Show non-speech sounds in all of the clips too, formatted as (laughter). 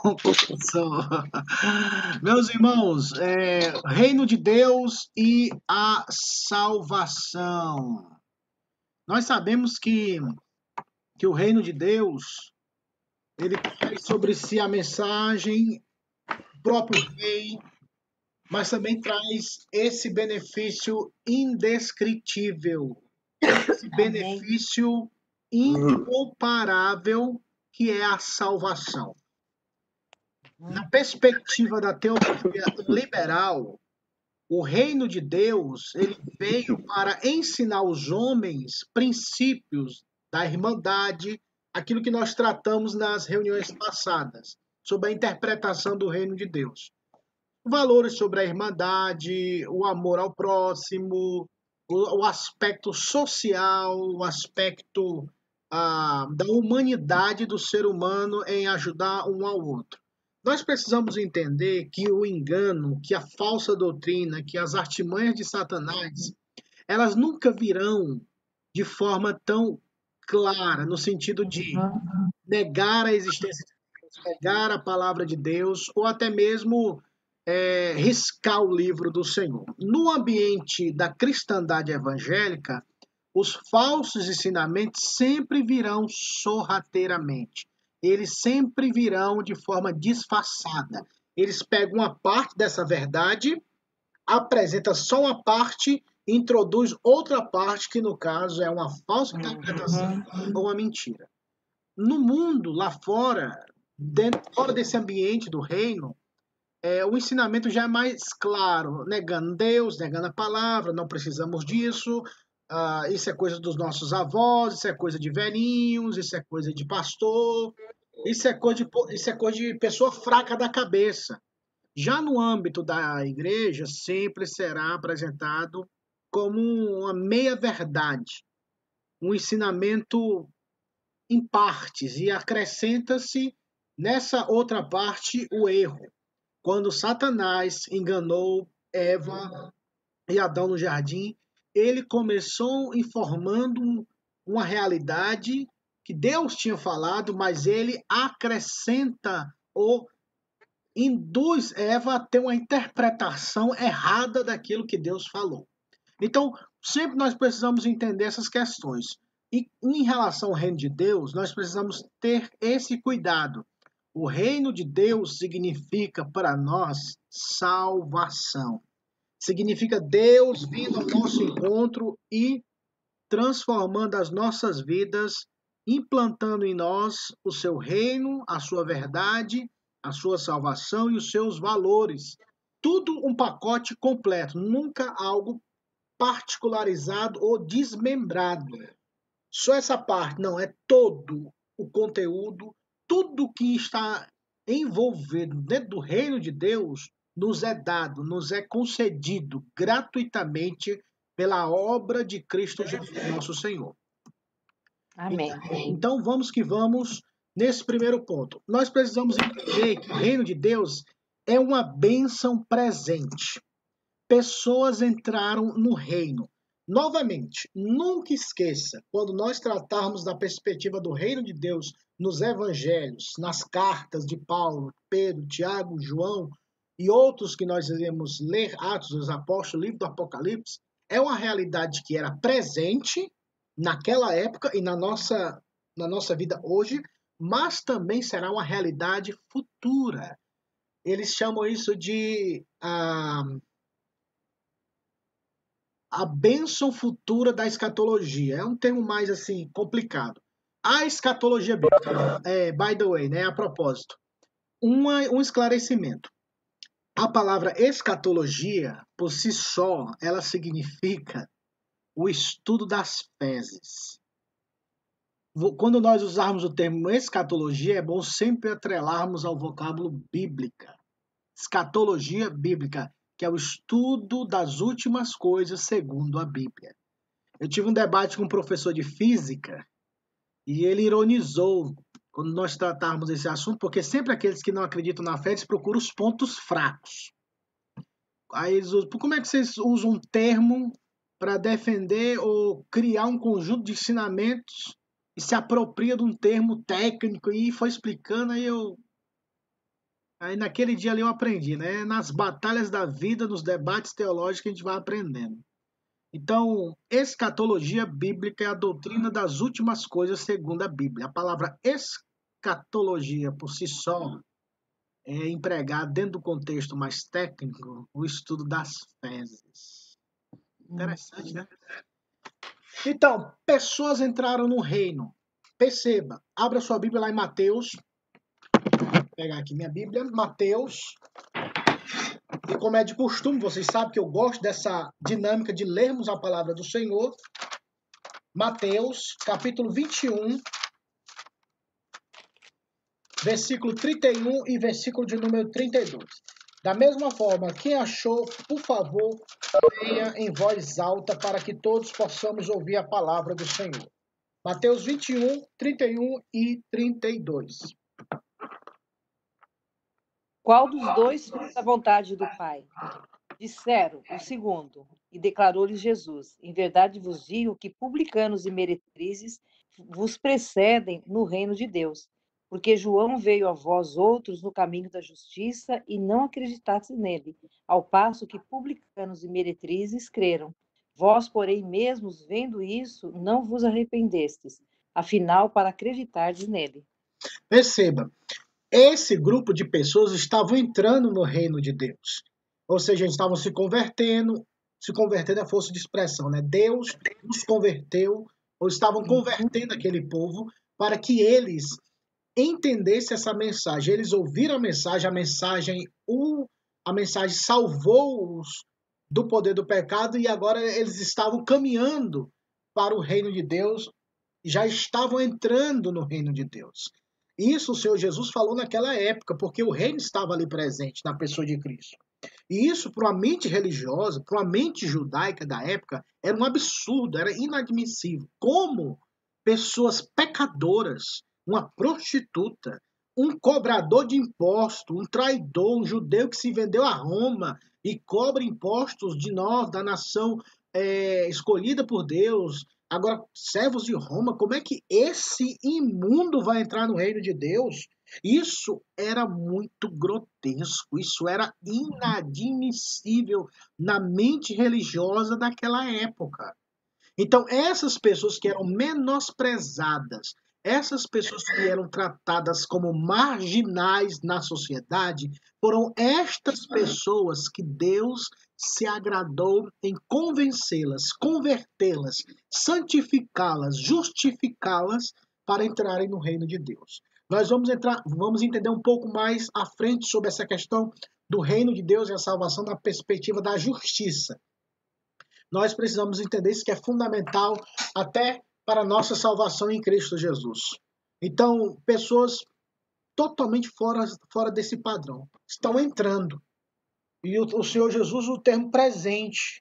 confusão. Meus irmãos, é, reino de Deus e a salvação. Nós sabemos que, que o reino de Deus ele traz sobre si a mensagem próprio rei, mas também traz esse benefício indescritível, esse benefício incomparável que é a salvação. Na perspectiva da teologia liberal, o reino de Deus ele veio para ensinar os homens princípios da irmandade, aquilo que nós tratamos nas reuniões passadas, sobre a interpretação do reino de Deus. Valores sobre a irmandade, o amor ao próximo, o, aspecto social, o aspecto ah, da humanidade do ser humano em ajudar um ao outro. Nós precisamos entender que o engano, que a falsa doutrina, que as artimanhas de Satanás, elas nunca virão de forma tão clara, no sentido de negar a existência de Deus, negar a palavra de Deus, ou até mesmo é, riscar o livro do Senhor. No ambiente da cristandade evangélica, os falsos ensinamentos sempre virão sorrateiramente. Eles sempre virão de forma disfarçada. Eles pegam uma parte dessa verdade, apresenta só uma parte introduz outra parte que, no caso, é uma falsa uhum. interpretação uhum. ou uma mentira. No mundo, lá fora, dentro, fora desse ambiente do reino, é, o ensinamento já é mais claro, negando Deus, negando a palavra, não precisamos disso, uh, isso é coisa dos nossos avós, isso é coisa de velhinhos, isso é coisa de pastor, isso é coisa de, isso é coisa de pessoa fraca da cabeça. Já no âmbito da igreja, sempre será apresentado como uma meia-verdade, um ensinamento em partes, e acrescenta-se nessa outra parte o erro. Quando Satanás enganou Eva e Adão no jardim, ele começou informando uma realidade que Deus tinha falado, mas ele acrescenta ou induz Eva a ter uma interpretação errada daquilo que Deus falou. Então, sempre nós precisamos entender essas questões. E em relação ao reino de Deus, nós precisamos ter esse cuidado. O reino de Deus significa para nós salvação. Significa Deus vindo ao nosso encontro e transformando as nossas vidas, implantando em nós o seu reino, a sua verdade, a sua salvação e os seus valores. Tudo um pacote completo, nunca algo particularizado ou desmembrado. Só essa parte, não, é todo o conteúdo, tudo que está envolvido dentro do reino de Deus nos é dado, nos é concedido gratuitamente pela obra de Cristo Jesus, nosso Senhor. Amém. Então vamos que vamos nesse primeiro ponto. Nós precisamos entender que o reino de Deus é uma bênção presente pessoas entraram no reino. Novamente, nunca esqueça, quando nós tratarmos da perspectiva do reino de Deus nos evangelhos, nas cartas de Paulo, Pedro, Tiago, João e outros que nós iremos ler, Atos dos Apóstolos, livro do Apocalipse, é uma realidade que era presente naquela época e na nossa, na nossa vida hoje, mas também será uma realidade futura. Eles chamam isso de. Ah, a bênção futura da escatologia. É um termo mais assim complicado. A escatologia bíblica, é, by the way, né, a propósito, uma, um esclarecimento. A palavra escatologia, por si só, ela significa o estudo das fezes. Quando nós usarmos o termo escatologia, é bom sempre atrelarmos ao vocábulo bíblica. Escatologia bíblica que é o estudo das últimas coisas segundo a Bíblia. Eu tive um debate com um professor de física e ele ironizou quando nós tratarmos esse assunto, porque sempre aqueles que não acreditam na fé, eles procuram os pontos fracos. Aí eles usam, como é que vocês usam um termo para defender ou criar um conjunto de ensinamentos e se apropria de um termo técnico e foi explicando, aí eu Aí naquele dia ali eu aprendi, né? Nas batalhas da vida, nos debates teológicos, a gente vai aprendendo. Então, escatologia bíblica é a doutrina das últimas coisas segundo a Bíblia. A palavra escatologia por si só é empregada dentro do contexto mais técnico, o estudo das fezes. Interessante, né? Então, pessoas entraram no reino. Perceba, abra sua Bíblia lá em Mateus. Vou pegar aqui minha Bíblia, Mateus e como é de costume, vocês sabem que eu gosto dessa dinâmica de lermos a palavra do Senhor. Mateus, capítulo 21, versículo 31 e versículo de número 32. Da mesma forma, quem achou, por favor, leia em voz alta para que todos possamos ouvir a palavra do Senhor. Mateus 21, 31 e 32. Qual dos dois fez a vontade do Pai? Disseram o segundo, e declarou-lhes Jesus: Em verdade vos digo que publicanos e meretrizes vos precedem no reino de Deus. Porque João veio a vós outros no caminho da justiça e não acreditastes nele, ao passo que publicanos e meretrizes creram. Vós, porém, mesmos vendo isso, não vos arrependestes, afinal, para acreditardes nele. Perceba, esse grupo de pessoas estavam entrando no reino de Deus. Ou seja, estavam se convertendo, se convertendo é força de expressão, né? Deus os converteu, ou estavam convertendo aquele povo para que eles entendessem essa mensagem. Eles ouviram a mensagem, a mensagem, o, a mensagem salvou-os do poder do pecado e agora eles estavam caminhando para o reino de Deus, já estavam entrando no reino de Deus. Isso o Senhor Jesus falou naquela época, porque o reino estava ali presente na pessoa de Cristo. E isso, para uma mente religiosa, para uma mente judaica da época, era um absurdo, era inadmissível. Como pessoas pecadoras, uma prostituta, um cobrador de imposto, um traidor, um judeu que se vendeu a Roma e cobra impostos de nós, da nação é, escolhida por Deus, Agora, servos de Roma, como é que esse imundo vai entrar no reino de Deus? Isso era muito grotesco, isso era inadmissível na mente religiosa daquela época. Então, essas pessoas que eram menosprezadas, essas pessoas que eram tratadas como marginais na sociedade, foram estas pessoas que Deus se agradou em convencê-las, convertê-las, santificá-las, justificá-las para entrarem no reino de Deus. Nós vamos entrar, vamos entender um pouco mais à frente sobre essa questão do reino de Deus e a salvação na perspectiva da justiça. Nós precisamos entender isso que é fundamental até para nossa salvação em Cristo Jesus. Então, pessoas totalmente fora, fora desse padrão estão entrando e o, o Senhor Jesus o termo presente.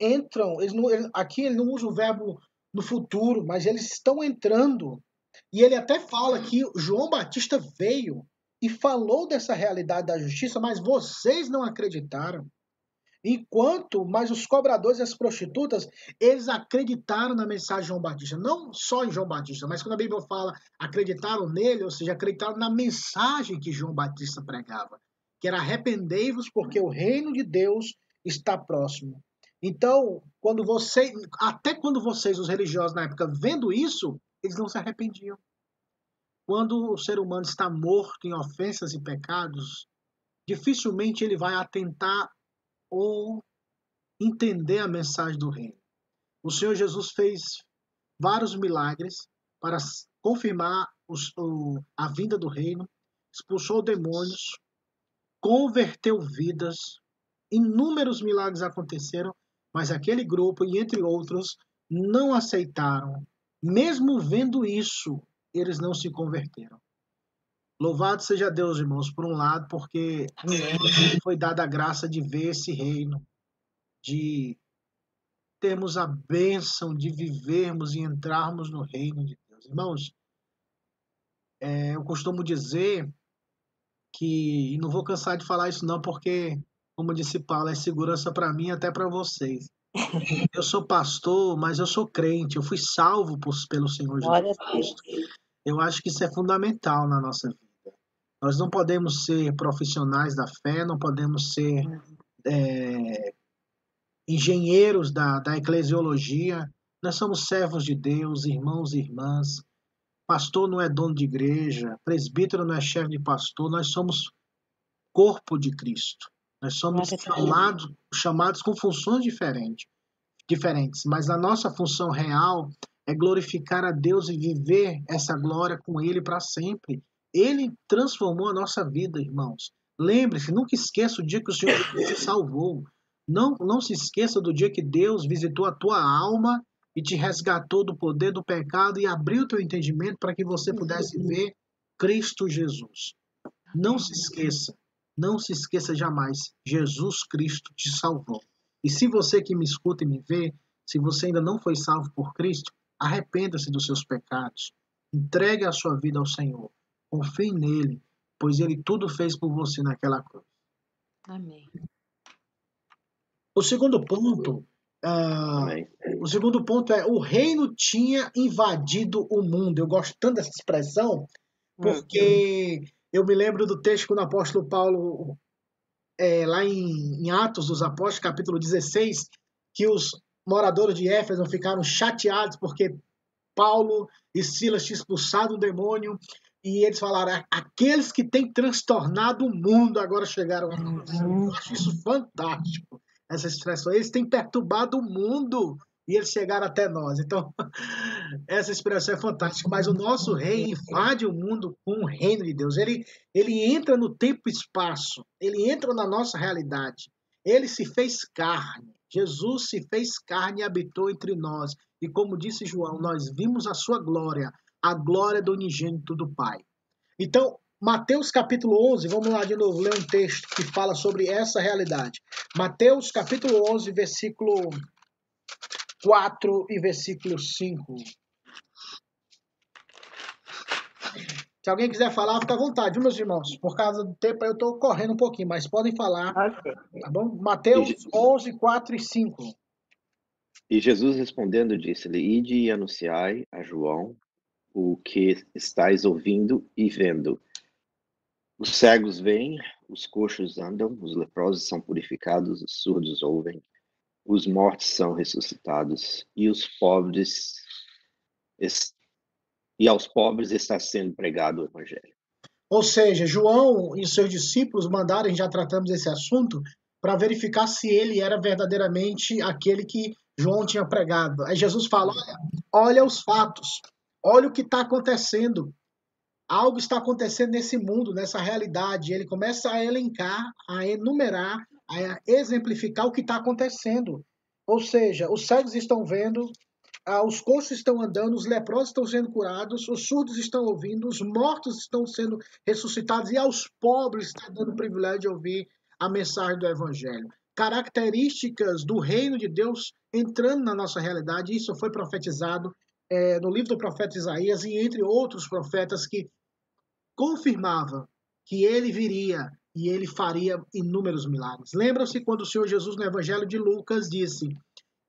Entram, eles não, ele, aqui ele não usa o verbo no futuro, mas eles estão entrando. E ele até fala que João Batista veio e falou dessa realidade da justiça, mas vocês não acreditaram. Enquanto, mas os cobradores e as prostitutas, eles acreditaram na mensagem de João Batista. Não só em João Batista, mas quando a Bíblia fala acreditaram nele, ou seja, acreditaram na mensagem que João Batista pregava que era arrependei-vos porque o reino de Deus está próximo. Então, quando você, até quando vocês, os religiosos na época, vendo isso, eles não se arrependiam. Quando o ser humano está morto em ofensas e pecados, dificilmente ele vai atentar ou entender a mensagem do reino. O Senhor Jesus fez vários milagres para confirmar os, o, a vinda do reino, expulsou demônios, converteu vidas, inúmeros milagres aconteceram, mas aquele grupo, e entre outros, não aceitaram. Mesmo vendo isso, eles não se converteram. Louvado seja Deus, irmãos, por um lado, porque foi dada a graça de ver esse reino, de termos a bênção de vivermos e entrarmos no reino de Deus. Irmãos, é, eu costumo dizer que e não vou cansar de falar isso não, porque como disse Paulo, é segurança para mim até para vocês. (laughs) Eu sou pastor, mas eu sou crente, eu fui salvo por, pelo Senhor Jesus Cristo. Eu acho que isso é fundamental na nossa vida. Nós não podemos ser profissionais da fé, não podemos ser é, engenheiros da, da eclesiologia. Nós somos servos de Deus, irmãos e irmãs. Pastor não é dono de igreja, presbítero não é chefe de pastor, nós somos corpo de Cristo. Nós somos chamados, chamados com funções diferentes, diferentes, mas a nossa função real é glorificar a Deus e viver essa glória com Ele para sempre. Ele transformou a nossa vida, irmãos. Lembre-se, nunca esqueça o dia que o Senhor te (coughs) salvou. Não, não se esqueça do dia que Deus visitou a tua alma e te resgatou do poder do pecado e abriu teu entendimento para que você pudesse ver Cristo Jesus. Não se esqueça, não se esqueça jamais, Jesus Cristo te salvou. E se você que me escuta e me vê, se você ainda não foi salvo por Cristo, arrependa-se dos seus pecados. Entregue a sua vida ao Senhor. Confie nele, pois ele tudo fez por você naquela cruz. Amém. O segundo ponto Uh, o segundo ponto é o reino tinha invadido o mundo. Eu gosto tanto dessa expressão porque uhum. eu me lembro do texto quando o apóstolo Paulo, é, lá em, em, Atos dos Apóstolos, capítulo 16, que os moradores de Éfeso ficaram chateados porque Paulo e Silas tinham expulsado o demônio e eles falaram: aqueles que têm transtornado o mundo agora chegaram a nós. Uhum. Eu acho isso fantástico essa expressão. Eles têm perturbado o mundo e eles chegaram até nós. Então, (laughs) essa expressão é fantástica. Mas o nosso rei invade o mundo com o reino de Deus. Ele, ele entra no tempo e espaço. Ele entra na nossa realidade. Ele se fez carne. Jesus se fez carne e habitou entre nós. E como disse João, nós vimos a sua glória, a glória do unigênito do Pai. Então, Mateus capítulo 11, vamos lá de novo ler um texto que fala sobre essa realidade. Mateus capítulo 11, versículo 4 e versículo 5. Se alguém quiser falar, fica à vontade, meus irmãos. Por causa do tempo, eu estou correndo um pouquinho, mas podem falar. Tá bom? Mateus 11, 4 e 5. E Jesus respondendo disse-lhe: Ide e anunciai a João o que estáis ouvindo e vendo. Os cegos veem, os coxos andam, os leprosos são purificados, os surdos ouvem, os mortos são ressuscitados e os pobres e aos pobres está sendo pregado o evangelho. Ou seja, João e seus discípulos mandaram, já tratamos esse assunto, para verificar se ele era verdadeiramente aquele que João tinha pregado. Aí Jesus fala: olha, olha os fatos, olha o que está acontecendo algo está acontecendo nesse mundo, nessa realidade. Ele começa a elencar, a enumerar, a exemplificar o que está acontecendo. Ou seja, os cegos estão vendo, os coxos estão andando, os leprosos estão sendo curados, os surdos estão ouvindo, os mortos estão sendo ressuscitados e aos pobres está dando o privilégio de ouvir a mensagem do Evangelho. Características do reino de Deus entrando na nossa realidade, isso foi profetizado é, no livro do profeta Isaías e entre outros profetas que confirmava que ele viria e ele faria inúmeros milagres. Lembram-se quando o Senhor Jesus, no Evangelho de Lucas, disse: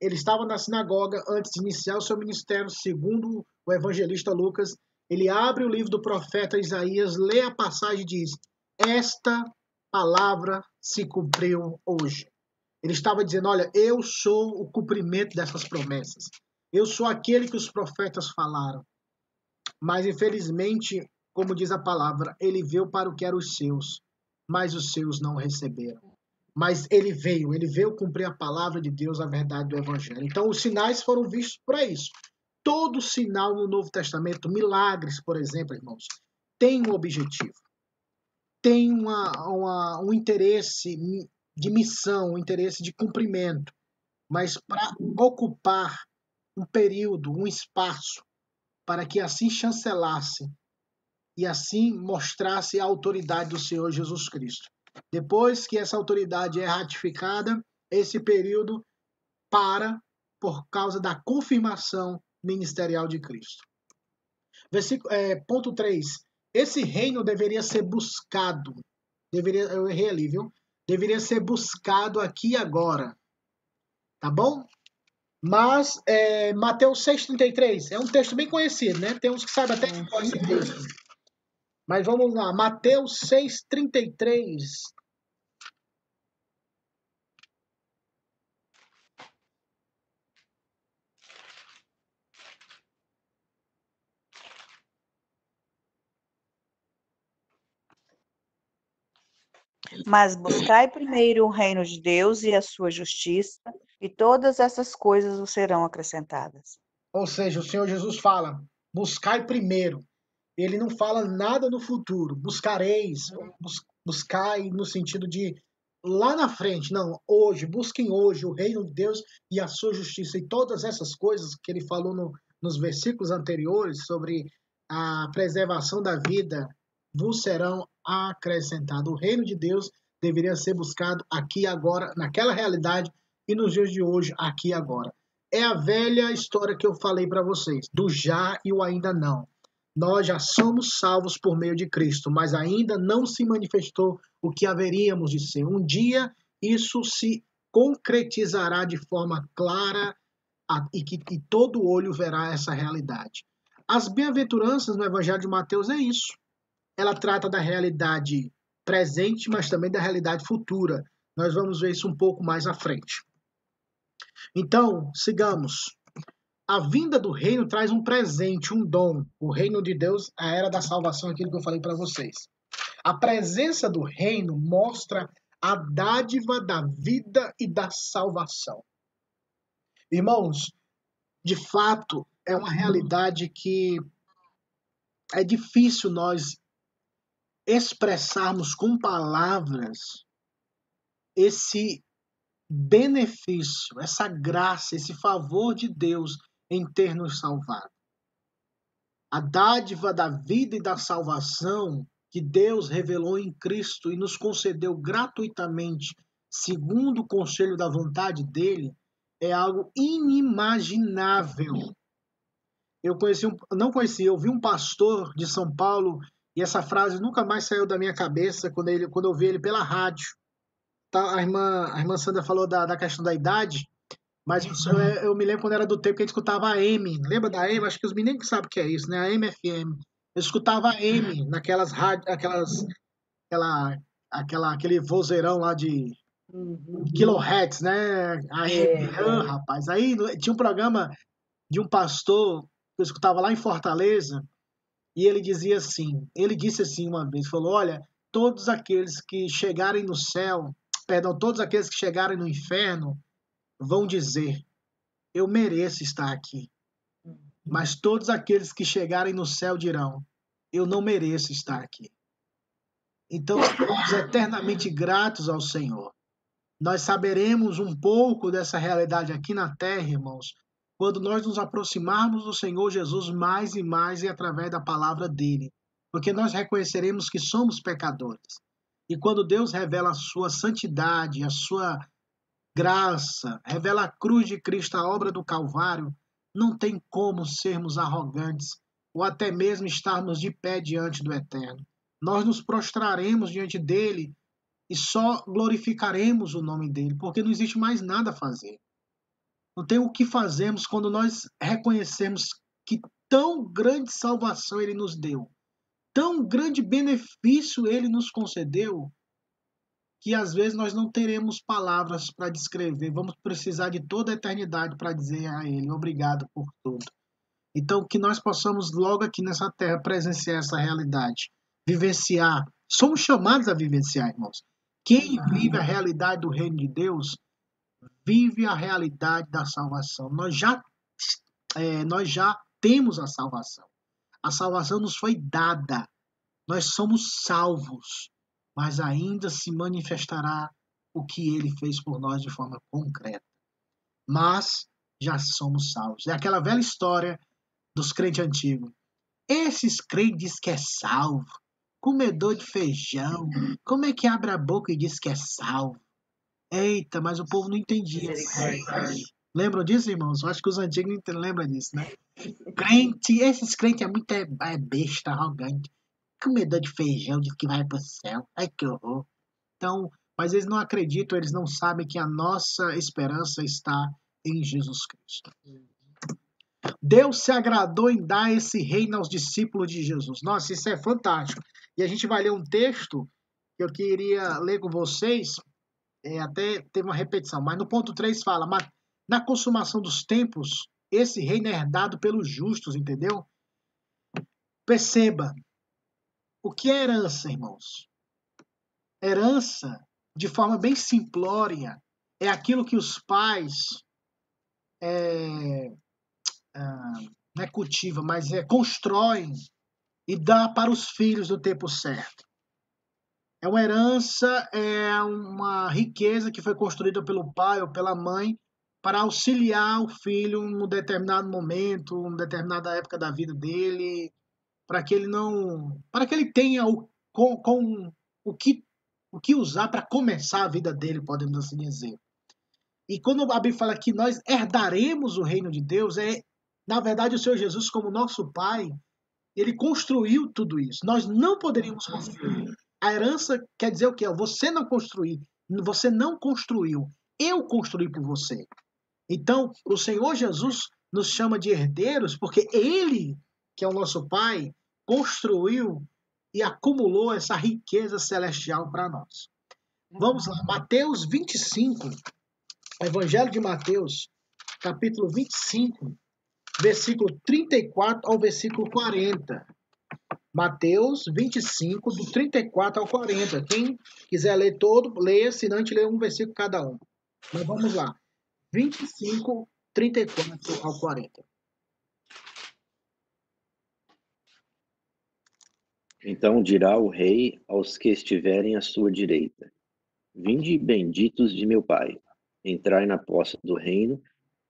ele estava na sinagoga antes de iniciar o seu ministério, segundo o evangelista Lucas. Ele abre o livro do profeta Isaías, lê a passagem e diz: Esta palavra se cumpriu hoje. Ele estava dizendo: Olha, eu sou o cumprimento dessas promessas. Eu sou aquele que os profetas falaram. Mas, infelizmente, como diz a palavra, ele veio para o que eram os seus, mas os seus não receberam. Mas ele veio, ele veio cumprir a palavra de Deus, a verdade do Evangelho. Então, os sinais foram vistos para isso. Todo sinal no Novo Testamento, milagres, por exemplo, irmãos, tem um objetivo, tem uma, uma, um interesse de missão, um interesse de cumprimento, mas para ocupar um período, um espaço, para que assim chancelasse e assim mostrasse a autoridade do Senhor Jesus Cristo. Depois que essa autoridade é ratificada, esse período para por causa da confirmação ministerial de Cristo. Versículo, é, ponto 3. Esse reino deveria ser buscado. Deveria, eu errei ali, viu? Deveria ser buscado aqui e agora. Tá bom? Mas é, Mateus 6,33 é um texto bem conhecido, né? Tem uns que sabem até que esse texto. Mas vamos lá, Mateus 6,33. Mas buscai primeiro o reino de Deus e a sua justiça, e todas essas coisas vos serão acrescentadas. Ou seja, o Senhor Jesus fala: buscai primeiro. Ele não fala nada no futuro. Buscareis, bus buscai no sentido de lá na frente. Não, hoje, busquem hoje o reino de Deus e a sua justiça. E todas essas coisas que ele falou no, nos versículos anteriores sobre a preservação da vida vos serão acrescentadas. O reino de Deus deveria ser buscado aqui agora, naquela realidade e nos dias de hoje, aqui agora. É a velha história que eu falei para vocês, do já e o ainda não. Nós já somos salvos por meio de Cristo, mas ainda não se manifestou o que haveríamos de ser. Um dia isso se concretizará de forma clara e que e todo olho verá essa realidade. As bem-aventuranças no Evangelho de Mateus é isso. Ela trata da realidade presente, mas também da realidade futura. Nós vamos ver isso um pouco mais à frente. Então, sigamos. A vinda do reino traz um presente, um dom. O reino de Deus, a era da salvação, aquilo que eu falei para vocês. A presença do reino mostra a dádiva da vida e da salvação. Irmãos, de fato, é uma realidade que é difícil nós expressarmos com palavras esse benefício, essa graça, esse favor de Deus em ter nos salvado. A dádiva da vida e da salvação que Deus revelou em Cristo e nos concedeu gratuitamente, segundo o conselho da vontade dele, é algo inimaginável. Eu conheci um, não conheci, eu vi um pastor de São Paulo e essa frase nunca mais saiu da minha cabeça quando, ele, quando eu vi ele pela rádio. Tá, a, irmã, a irmã Sandra falou da, da questão da idade. Mas eu, eu, me lembro quando era do tempo que a gente escutava a M. Lembra da M? Acho que os meninos sabem o que é isso, né? A MFM. Eu escutava a M naquelas rádios, aquelas, aquela, aquela, aquele vozeirão lá de uhum. kilohertz, né? A M. É. Ah, rapaz. Aí tinha um programa de um pastor que eu escutava lá em Fortaleza e ele dizia assim, ele disse assim uma vez, falou, olha, todos aqueles que chegarem no céu, perdão, todos aqueles que chegarem no inferno vão dizer: Eu mereço estar aqui. Mas todos aqueles que chegarem no céu dirão: Eu não mereço estar aqui. Então, somos eternamente gratos ao Senhor. Nós saberemos um pouco dessa realidade aqui na terra, irmãos, quando nós nos aproximarmos do Senhor Jesus mais e mais e através da palavra dele, porque nós reconheceremos que somos pecadores. E quando Deus revela a sua santidade, a sua graça, revela a cruz de Cristo, a obra do Calvário, não tem como sermos arrogantes ou até mesmo estarmos de pé diante do Eterno. Nós nos prostraremos diante dele e só glorificaremos o nome dele, porque não existe mais nada a fazer. Não tem o que fazermos quando nós reconhecemos que tão grande salvação ele nos deu, tão grande benefício ele nos concedeu, que às vezes nós não teremos palavras para descrever, vamos precisar de toda a eternidade para dizer a Ele obrigado por tudo. Então, que nós possamos logo aqui nessa terra presenciar essa realidade, vivenciar. Somos chamados a vivenciar, irmãos. Quem vive a realidade do reino de Deus, vive a realidade da salvação. Nós já, é, nós já temos a salvação. A salvação nos foi dada. Nós somos salvos mas ainda se manifestará o que ele fez por nós de forma concreta. Mas já somos salvos. É aquela velha história dos crentes antigos. Esses crentes que é salvo, comedor de feijão, como é que abre a boca e diz que é salvo? Eita, mas o povo não entendia. Lembram disso, irmãos? Eu acho que os antigos lembram disso, né? Crente, esses crentes é muito é, é besta, arrogante comedor de feijão diz que vai para o céu. Ai, que horror. Então, mas eles não acreditam, eles não sabem que a nossa esperança está em Jesus Cristo. Deus se agradou em dar esse reino aos discípulos de Jesus. Nossa, isso é fantástico. E a gente vai ler um texto que eu queria ler com vocês, é, até teve uma repetição, mas no ponto 3 fala, na consumação dos tempos, esse reino é herdado pelos justos, entendeu? Perceba, o que é herança, irmãos? Herança, de forma bem simplória, é aquilo que os pais é, ah, não é cultiva, mas é constroem e dá para os filhos no tempo certo. É uma herança, é uma riqueza que foi construída pelo pai ou pela mãe para auxiliar o filho num determinado momento, numa determinada época da vida dele, para que ele não, para que ele tenha o com, com o que o que usar para começar a vida dele, podemos assim dizer. E quando a Bíblia fala que nós herdaremos o reino de Deus, é na verdade o Senhor Jesus como nosso Pai, ele construiu tudo isso. Nós não poderíamos construir. A herança quer dizer o quê? Você não construiu, você não construiu. Eu construí por você. Então, o Senhor Jesus nos chama de herdeiros porque ele, que é o nosso Pai, construiu e acumulou essa riqueza celestial para nós. Vamos lá, Mateus 25, Evangelho de Mateus, capítulo 25, versículo 34 ao versículo 40. Mateus 25, do 34 ao 40. Quem quiser ler todo, leia, senão a gente lê um versículo cada um. Mas vamos lá. 25, 34 ao 40. Então dirá o rei aos que estiverem à sua direita: Vinde benditos de meu Pai, entrai na posse do reino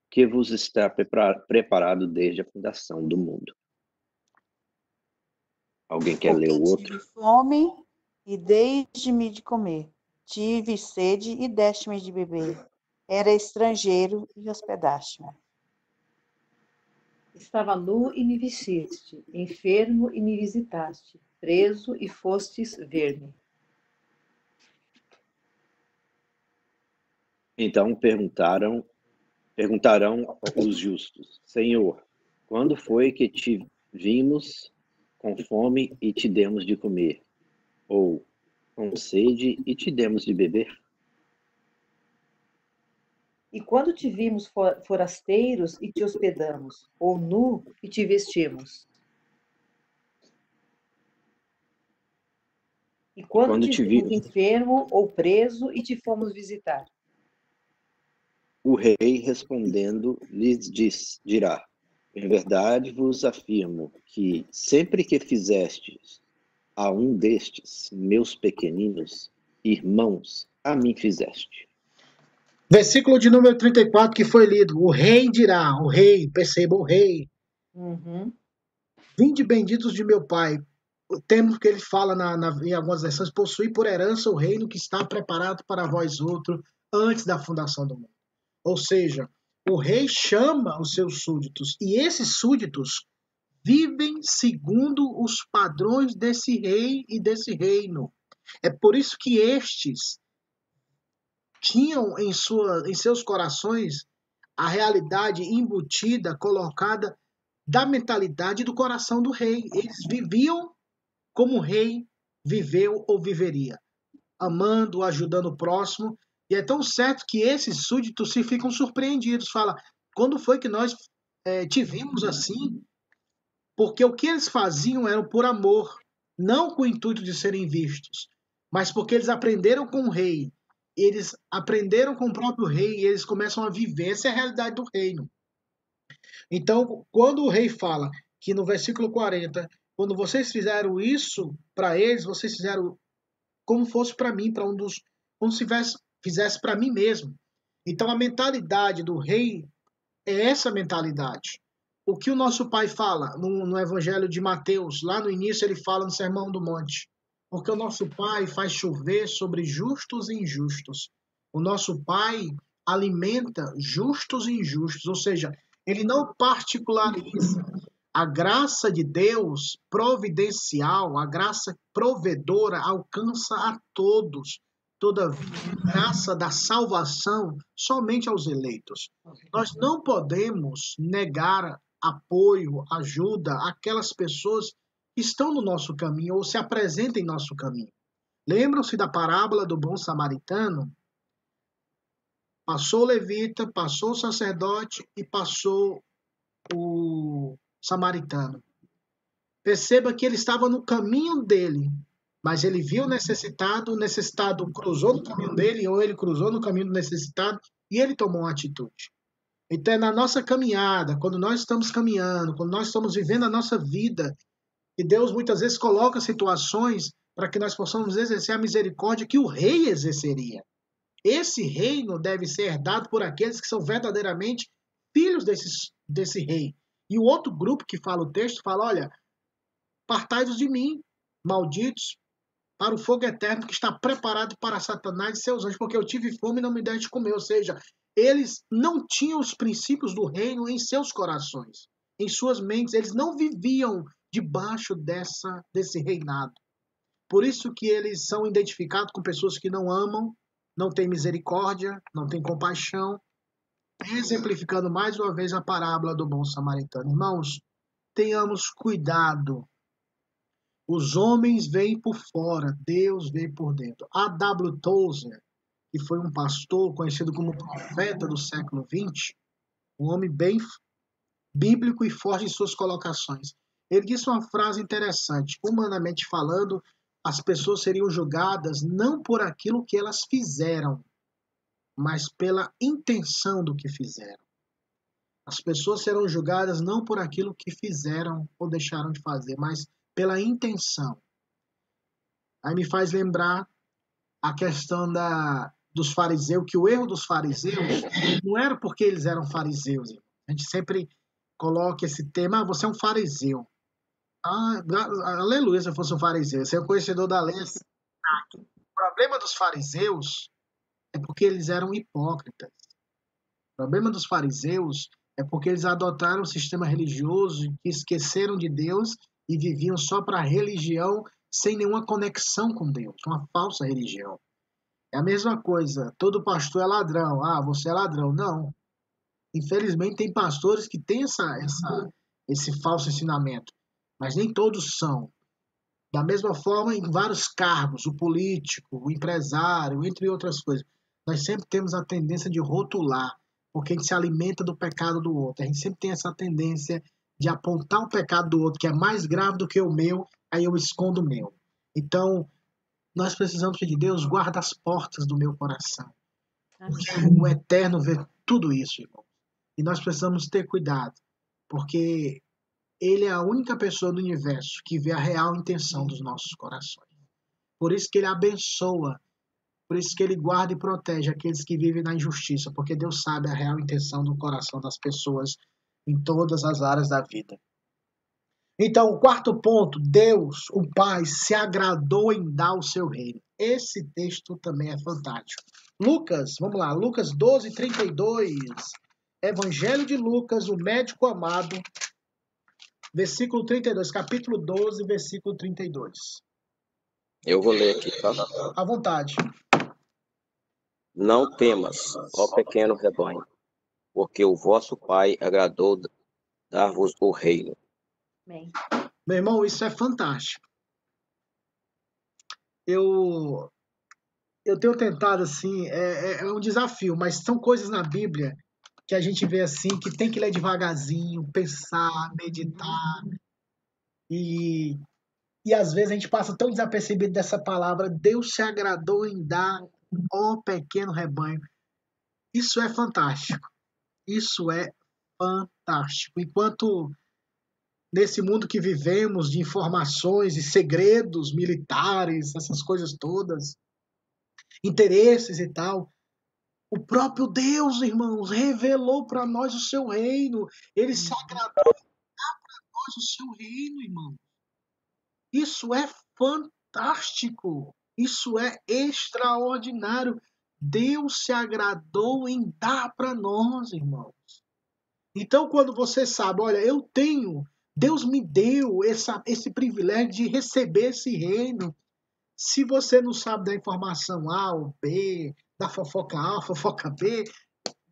que vos está preparado desde a fundação do mundo. Alguém quer Porque ler o outro? Tive fome e deste-me de comer. Tive sede e deste-me de beber. Era estrangeiro e hospedaste-me. Estava nu e me vestiste, enfermo e me visitaste preso e fostes ver-me. Então perguntaram, perguntarão os justos: Senhor, quando foi que te vimos com fome e te demos de comer? Ou com sede e te demos de beber? E quando te vimos forasteiros e te hospedamos, ou nu e te vestimos? E quando, quando te, te vimos enfermo ou preso e te fomos visitar? O rei respondendo lhes diz, dirá: Em verdade vos afirmo que sempre que fizestes a um destes meus pequeninos irmãos, a mim fizeste. Versículo de número 34 que foi lido. O rei dirá, o rei, perceba o rei. Uhum. Vinde benditos de meu pai, o termo que ele fala na, na, em algumas versões, possui por herança o reino que está preparado para vós outro antes da fundação do mundo. Ou seja, o rei chama os seus súditos e esses súditos vivem segundo os padrões desse rei e desse reino. É por isso que estes tinham em, sua, em seus corações a realidade embutida, colocada da mentalidade do coração do rei. Eles viviam como o rei viveu ou viveria, amando, ajudando o próximo. E é tão certo que esses súditos se ficam surpreendidos. Fala, quando foi que nós é, te vimos assim? Porque o que eles faziam era por amor, não com o intuito de serem vistos, mas porque eles aprenderam com o rei. Eles aprenderam com o próprio rei e eles começam a viver. Essa é a realidade do reino. Então, quando o rei fala que no versículo 40 quando vocês fizeram isso para eles, vocês fizeram como fosse para mim, para um dos. Como se fizesse, fizesse para mim mesmo. Então a mentalidade do rei é essa mentalidade. O que o nosso pai fala no, no Evangelho de Mateus, lá no início ele fala no Sermão do Monte. Porque o nosso pai faz chover sobre justos e injustos. O nosso pai alimenta justos e injustos, ou seja, ele não particulariza a graça de Deus providencial, a graça provedora alcança a todos. Toda graça da salvação somente aos eleitos. Nós não podemos negar apoio, ajuda aquelas pessoas estão no nosso caminho ou se apresentam em nosso caminho. Lembram-se da parábola do bom samaritano? Passou o levita, passou o sacerdote e passou o samaritano. Perceba que ele estava no caminho dele, mas ele viu o necessitado, o necessitado cruzou no caminho dele, ou ele cruzou no caminho do necessitado, e ele tomou uma atitude. Então, é na nossa caminhada, quando nós estamos caminhando, quando nós estamos vivendo a nossa vida, e Deus muitas vezes coloca situações para que nós possamos exercer a misericórdia que o rei exerceria. Esse reino deve ser herdado por aqueles que são verdadeiramente filhos desse, desse rei. E o outro grupo que fala o texto fala: olha, partai-vos de mim, malditos, para o fogo eterno que está preparado para Satanás e seus anjos, porque eu tive fome e não me deste de comer. Ou seja, eles não tinham os princípios do reino em seus corações, em suas mentes. Eles não viviam debaixo dessa, desse reinado. Por isso que eles são identificados com pessoas que não amam, não têm misericórdia, não têm compaixão, exemplificando mais uma vez a parábola do bom samaritano. Irmãos, tenhamos cuidado os homens vêm por fora, Deus vem por dentro. A W. Tozer, que foi um pastor conhecido como profeta do século XX, um homem bem bíblico e forte em suas colocações. Ele disse uma frase interessante: humanamente falando, as pessoas seriam julgadas não por aquilo que elas fizeram, mas pela intenção do que fizeram. As pessoas serão julgadas não por aquilo que fizeram ou deixaram de fazer, mas pela intenção. Aí me faz lembrar a questão da, dos fariseus, que o erro dos fariseus não era porque eles eram fariseus. A gente sempre coloca esse tema, ah, você é um fariseu. Ah, aleluia se eu fosse um fariseu. Você é um conhecedor da lei. O problema dos fariseus é porque eles eram hipócritas. O problema dos fariseus é porque eles adotaram um sistema religioso e esqueceram de Deus e viviam só para a religião sem nenhuma conexão com Deus, uma falsa religião. É a mesma coisa, todo pastor é ladrão. Ah, você é ladrão. Não. Infelizmente tem pastores que têm essa, essa, esse falso ensinamento, mas nem todos são. Da mesma forma, em vários cargos, o político, o empresário, entre outras coisas, nós sempre temos a tendência de rotular, porque a gente se alimenta do pecado do outro. A gente sempre tem essa tendência de apontar o pecado do outro que é mais grave do que o meu, aí eu escondo o meu. Então, nós precisamos pedir, Deus, guarda as portas do meu coração. Porque o Eterno vê tudo isso, irmão. E nós precisamos ter cuidado, porque Ele é a única pessoa do universo que vê a real intenção dos nossos corações. Por isso que Ele abençoa, por isso que Ele guarda e protege aqueles que vivem na injustiça, porque Deus sabe a real intenção do coração das pessoas em todas as áreas da vida. Então, o quarto ponto, Deus, o Pai, se agradou em dar o seu reino. Esse texto também é fantástico. Lucas, vamos lá, Lucas 12, 32. Evangelho de Lucas, o médico amado, versículo 32, capítulo 12, versículo 32. Eu vou ler aqui, tá? À vontade. Não temas, ó pequeno rebanho, porque o vosso Pai agradou dar-vos o reino. Amém. Meu irmão, isso é fantástico. Eu eu tenho tentado assim, é, é, é, um desafio, mas são coisas na Bíblia que a gente vê assim que tem que ler devagarzinho, pensar, meditar e e às vezes a gente passa tão desapercebido dessa palavra, Deus se agradou em dar, ó pequeno rebanho. Isso é fantástico. Isso é fantástico. Enquanto nesse mundo que vivemos de informações e segredos militares, essas coisas todas, interesses e tal, o próprio Deus, irmãos, revelou para nós o seu reino. Ele se agradou para nós o seu reino, irmãos. Isso é fantástico. Isso é extraordinário. Deus se agradou em dar para nós, irmãos. Então, quando você sabe, olha, eu tenho, Deus me deu essa, esse privilégio de receber esse reino. Se você não sabe da informação A ou B, da fofoca A, fofoca B,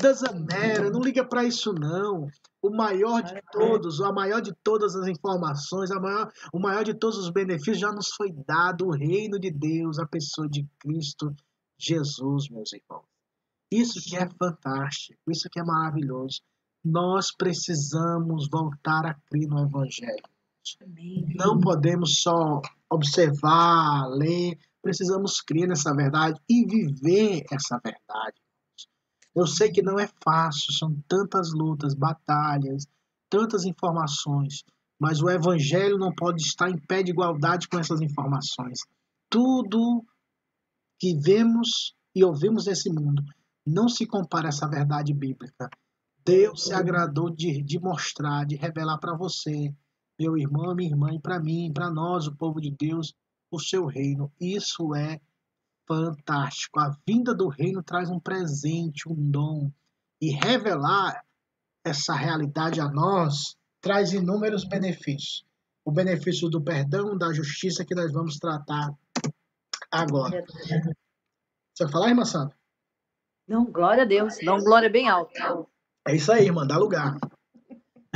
doesn't matter, não liga para isso não. O maior de todos, a maior de todas as informações, a maior, o maior de todos os benefícios já nos foi dado, o reino de Deus, a pessoa de Cristo Jesus, meus irmãos. Isso que é fantástico, isso que é maravilhoso. Nós precisamos voltar a crer no Evangelho. Não podemos só observar, ler, precisamos crer nessa verdade e viver essa verdade. Eu sei que não é fácil, são tantas lutas, batalhas, tantas informações, mas o Evangelho não pode estar em pé de igualdade com essas informações. Tudo que vemos e ouvimos nesse mundo não se compara a essa verdade bíblica. Deus se agradou de, de mostrar, de revelar para você, meu irmão, minha irmã, e para mim, para nós, o povo de Deus, o seu reino. Isso é fantástico. A vinda do reino traz um presente, um dom. E revelar essa realidade a nós traz inúmeros benefícios. O benefício do perdão, da justiça que nós vamos tratar agora. Você vai falar, irmã Sandra? Não, glória a Deus. Não, glória bem alta. É isso aí, irmã, dá lugar.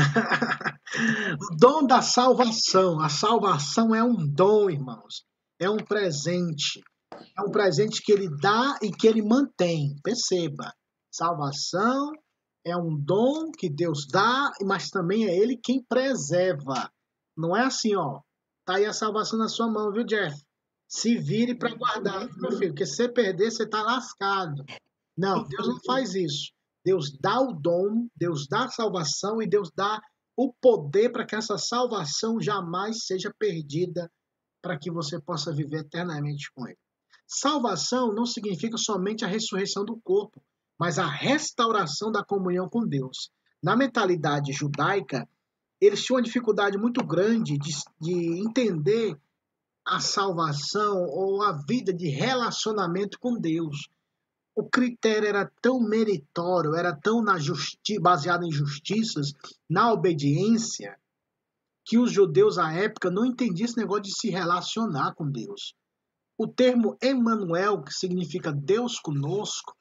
(laughs) o dom da salvação. A salvação é um dom, irmãos. É um presente. É um presente que ele dá e que ele mantém. Perceba. Salvação é um dom que Deus dá, mas também é ele quem preserva. Não é assim, ó. Tá aí a salvação na sua mão, viu, Jeff? Se vire para guardar, meu filho, porque se você perder, você tá lascado. Não, Deus não faz isso. Deus dá o dom, Deus dá a salvação e Deus dá o poder para que essa salvação jamais seja perdida, para que você possa viver eternamente com Ele. Salvação não significa somente a ressurreição do corpo, mas a restauração da comunhão com Deus. Na mentalidade judaica, eles tinham uma dificuldade muito grande de, de entender a salvação ou a vida de relacionamento com Deus o critério era tão meritório, era tão na justi baseado em justiças, na obediência, que os judeus à época não entendiam esse negócio de se relacionar com Deus. O termo Emmanuel, que significa Deus conosco,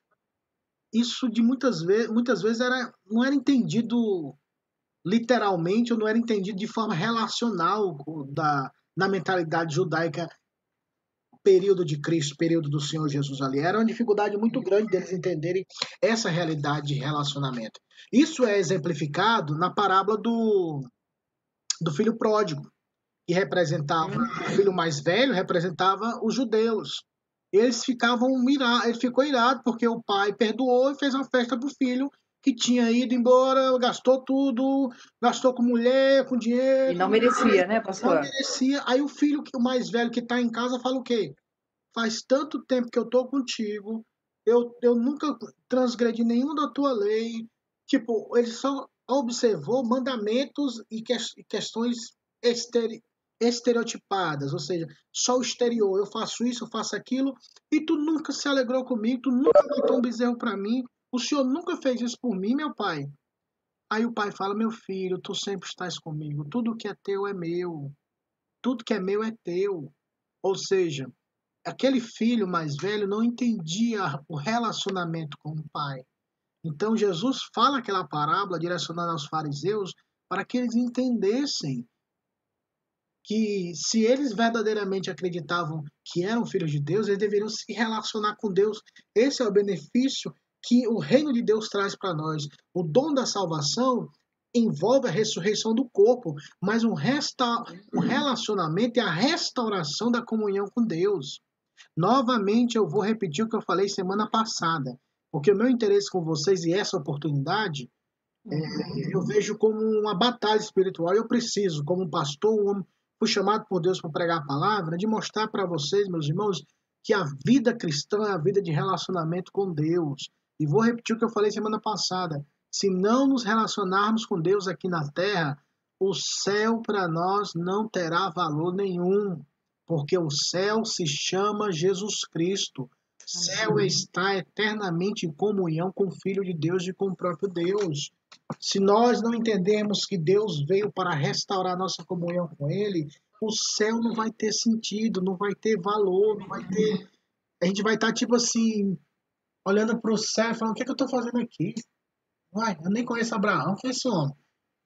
isso de muitas vezes, muitas vezes era, não era entendido literalmente ou não era entendido de forma relacional da, na mentalidade judaica período de Cristo, período do Senhor Jesus ali. Era uma dificuldade muito grande deles entenderem essa realidade de relacionamento. Isso é exemplificado na parábola do, do filho pródigo, que representava o filho mais velho, representava os judeus. Eles ficavam irados, ele ficou irado porque o pai perdoou e fez uma festa para o filho que tinha ido embora, gastou tudo, gastou com mulher, com dinheiro. E não merecia, né, pastor? Não merecia. Aí o filho, o mais velho que está em casa, fala o quê? Faz tanto tempo que eu tô contigo, eu, eu nunca transgredi nenhuma da tua lei. Tipo, ele só observou mandamentos e, que, e questões estereotipadas, ou seja, só o exterior. Eu faço isso, eu faço aquilo, e tu nunca se alegrou comigo, tu nunca botou um bezerro para mim, o Senhor nunca fez isso por mim, meu pai. Aí o pai fala: Meu filho, tu sempre estás comigo. Tudo que é teu é meu. Tudo que é meu é teu. Ou seja, aquele filho mais velho não entendia o relacionamento com o pai. Então Jesus fala aquela parábola direcionada aos fariseus para que eles entendessem que se eles verdadeiramente acreditavam que eram filhos de Deus, eles deveriam se relacionar com Deus. Esse é o benefício que o reino de Deus traz para nós. O dom da salvação envolve a ressurreição do corpo, mas um, resta um relacionamento e a restauração da comunhão com Deus. Novamente, eu vou repetir o que eu falei semana passada, porque o meu interesse com vocês e essa oportunidade é, eu vejo como uma batalha espiritual. Eu preciso, como pastor, um homem, fui chamado por Deus para pregar a palavra, de mostrar para vocês, meus irmãos, que a vida cristã é a vida de relacionamento com Deus. E vou repetir o que eu falei semana passada. Se não nos relacionarmos com Deus aqui na terra, o céu para nós não terá valor nenhum, porque o céu se chama Jesus Cristo. Céu está eternamente em comunhão com o Filho de Deus e com o próprio Deus. Se nós não entendermos que Deus veio para restaurar nossa comunhão com Ele, o céu não vai ter sentido, não vai ter valor, não vai ter. A gente vai estar tipo assim, olhando para o céu falando: o que, é que eu estou fazendo aqui? Uai, eu nem conheço Abraão, quem esse homem?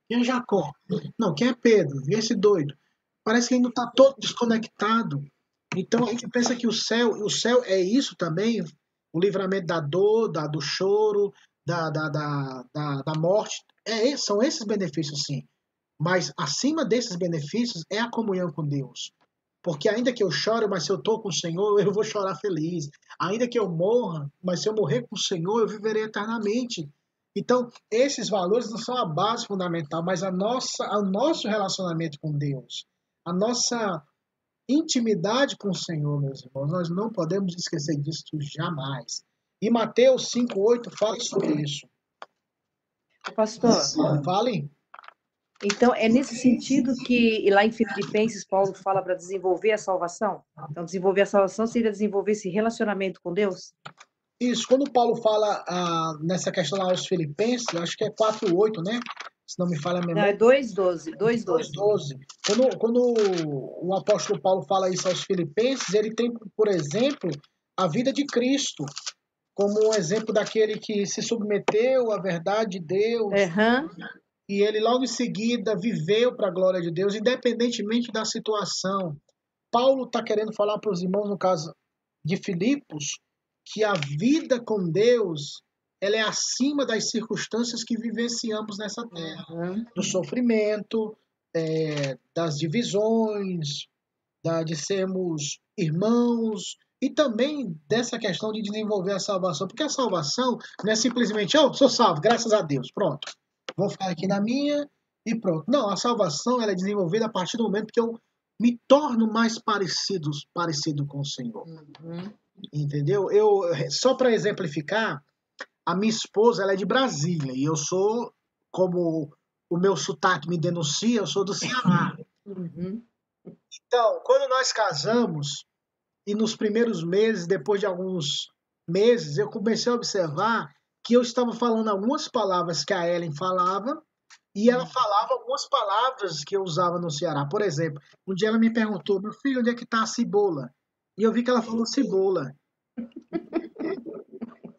Quem é Jacó? Não, quem é Pedro? E esse doido? Parece que ainda está todo desconectado. Então a gente pensa que o céu, o céu é isso também, o livramento da dor, da, do choro, da, da, da, da, da morte. É, são esses benefícios, sim. Mas acima desses benefícios é a comunhão com Deus. Porque ainda que eu chore, mas se eu estou com o Senhor, eu vou chorar feliz. Ainda que eu morra, mas se eu morrer com o Senhor, eu viverei eternamente. Então, esses valores não são a base fundamental, mas a nossa, o nosso relacionamento com Deus, a nossa intimidade com o Senhor, meus irmãos. Nós não podemos esquecer disso jamais. E Mateus 5,8 fala sobre isso. Pastor. Fale. Então, é nesse sentido que lá em Filipenses Paulo fala para desenvolver a salvação? Então, desenvolver a salvação seria desenvolver esse relacionamento com Deus? Isso, quando Paulo fala ah, nessa questão lá aos Filipenses, acho que é 4,8, né? Se não me falha a memória. Não, é 2,12. 2,12. Quando, quando o apóstolo Paulo fala isso aos Filipenses, ele tem, por exemplo, a vida de Cristo como um exemplo daquele que se submeteu à verdade de Deus. Uhum e ele logo em seguida viveu para a glória de Deus, independentemente da situação. Paulo está querendo falar para os irmãos, no caso de Filipos, que a vida com Deus ela é acima das circunstâncias que vivenciamos nessa terra, uhum. do sofrimento, é, das divisões, da, de sermos irmãos e também dessa questão de desenvolver a salvação, porque a salvação não é simplesmente, oh, sou salvo, graças a Deus, pronto vou ficar aqui na minha e pronto. Não, a salvação ela é desenvolvida a partir do momento que eu me torno mais parecido, parecido com o Senhor. Uhum. Entendeu? Eu só para exemplificar, a minha esposa ela é de Brasília e eu sou como o meu sotaque me denuncia, eu sou do Ceará. Uhum. Então, quando nós casamos e nos primeiros meses, depois de alguns meses, eu comecei a observar que eu estava falando algumas palavras que a Ellen falava e ela falava algumas palavras que eu usava no Ceará. Por exemplo, um dia ela me perguntou, meu filho, onde é que está a cebola? E eu vi que ela falou cebola. (laughs)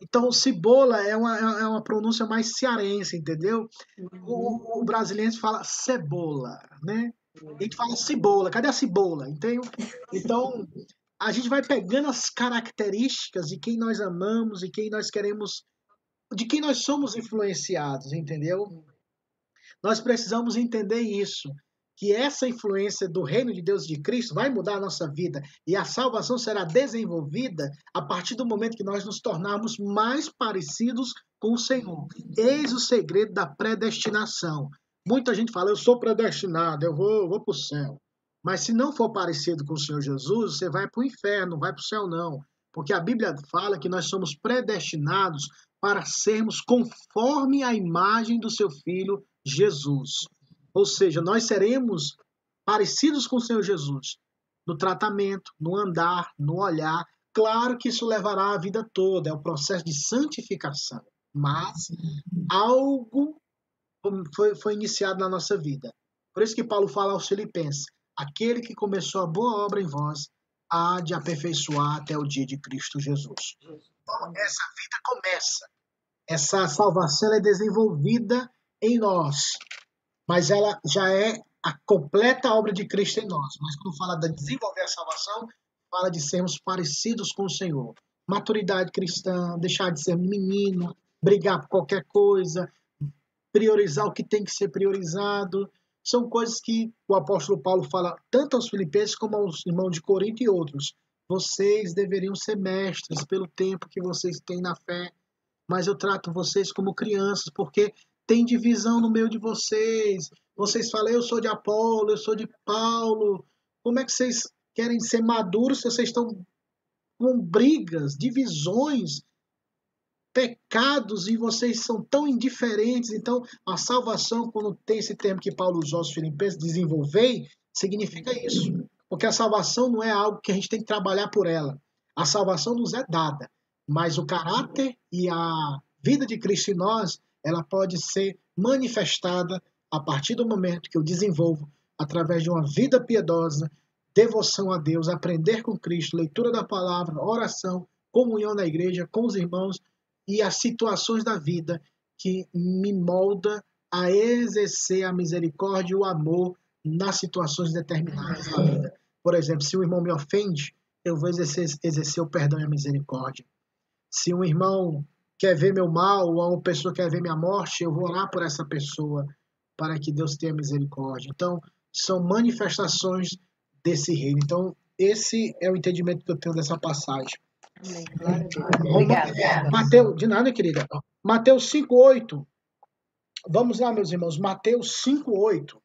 Então, cebola é uma, é uma pronúncia mais cearense, entendeu? O, o brasileiro fala cebola, né? A gente fala cebola. Cadê a cebola? Entendeu? Então, a gente vai pegando as características de quem nós amamos e quem nós queremos de quem nós somos influenciados, entendeu? Nós precisamos entender isso, que essa influência do reino de Deus de Cristo vai mudar a nossa vida e a salvação será desenvolvida a partir do momento que nós nos tornarmos mais parecidos com o Senhor. Eis o segredo da predestinação. Muita gente fala, eu sou predestinado, eu vou, eu vou para o céu. Mas se não for parecido com o Senhor Jesus, você vai para o inferno, não vai para o céu não. Porque a Bíblia fala que nós somos predestinados para sermos conforme a imagem do seu filho Jesus. Ou seja, nós seremos parecidos com o Senhor Jesus no tratamento, no andar, no olhar. Claro que isso levará a vida toda, é o processo de santificação, mas algo foi, foi iniciado na nossa vida. Por isso que Paulo fala aos Filipenses: aquele que começou a boa obra em vós há de aperfeiçoar até o dia de Cristo Jesus. Então, essa vida começa. Essa salvação é desenvolvida em nós, mas ela já é a completa obra de Cristo em nós. Mas quando fala de desenvolver a salvação, fala de sermos parecidos com o Senhor. Maturidade cristã, deixar de ser menino, brigar por qualquer coisa, priorizar o que tem que ser priorizado. São coisas que o apóstolo Paulo fala tanto aos filipenses como aos irmãos de Corinto e outros. Vocês deveriam ser mestres pelo tempo que vocês têm na fé, mas eu trato vocês como crianças, porque tem divisão no meio de vocês. Vocês falam, eu sou de Apolo, eu sou de Paulo. Como é que vocês querem ser maduros se vocês estão com brigas, divisões, pecados e vocês são tão indiferentes? Então, a salvação, quando tem esse termo que Paulo usou aos Filipenses, desenvolver, significa isso. Porque a salvação não é algo que a gente tem que trabalhar por ela. A salvação nos é dada, mas o caráter e a vida de Cristo em nós, ela pode ser manifestada a partir do momento que eu desenvolvo através de uma vida piedosa, devoção a Deus, aprender com Cristo, leitura da palavra, oração, comunhão na igreja com os irmãos e as situações da vida que me molda a exercer a misericórdia e o amor nas situações determinadas da vida. Por exemplo, se o irmão me ofende, eu vou exercer, exercer o perdão e a misericórdia. Se um irmão quer ver meu mal ou uma pessoa quer ver minha morte, eu vou orar por essa pessoa para que Deus tenha misericórdia. Então, são manifestações desse reino. Então, esse é o entendimento que eu tenho dessa passagem. Mateus, de nada, querida. Mateus 5:8. Vamos lá, meus irmãos. Mateus 5:8.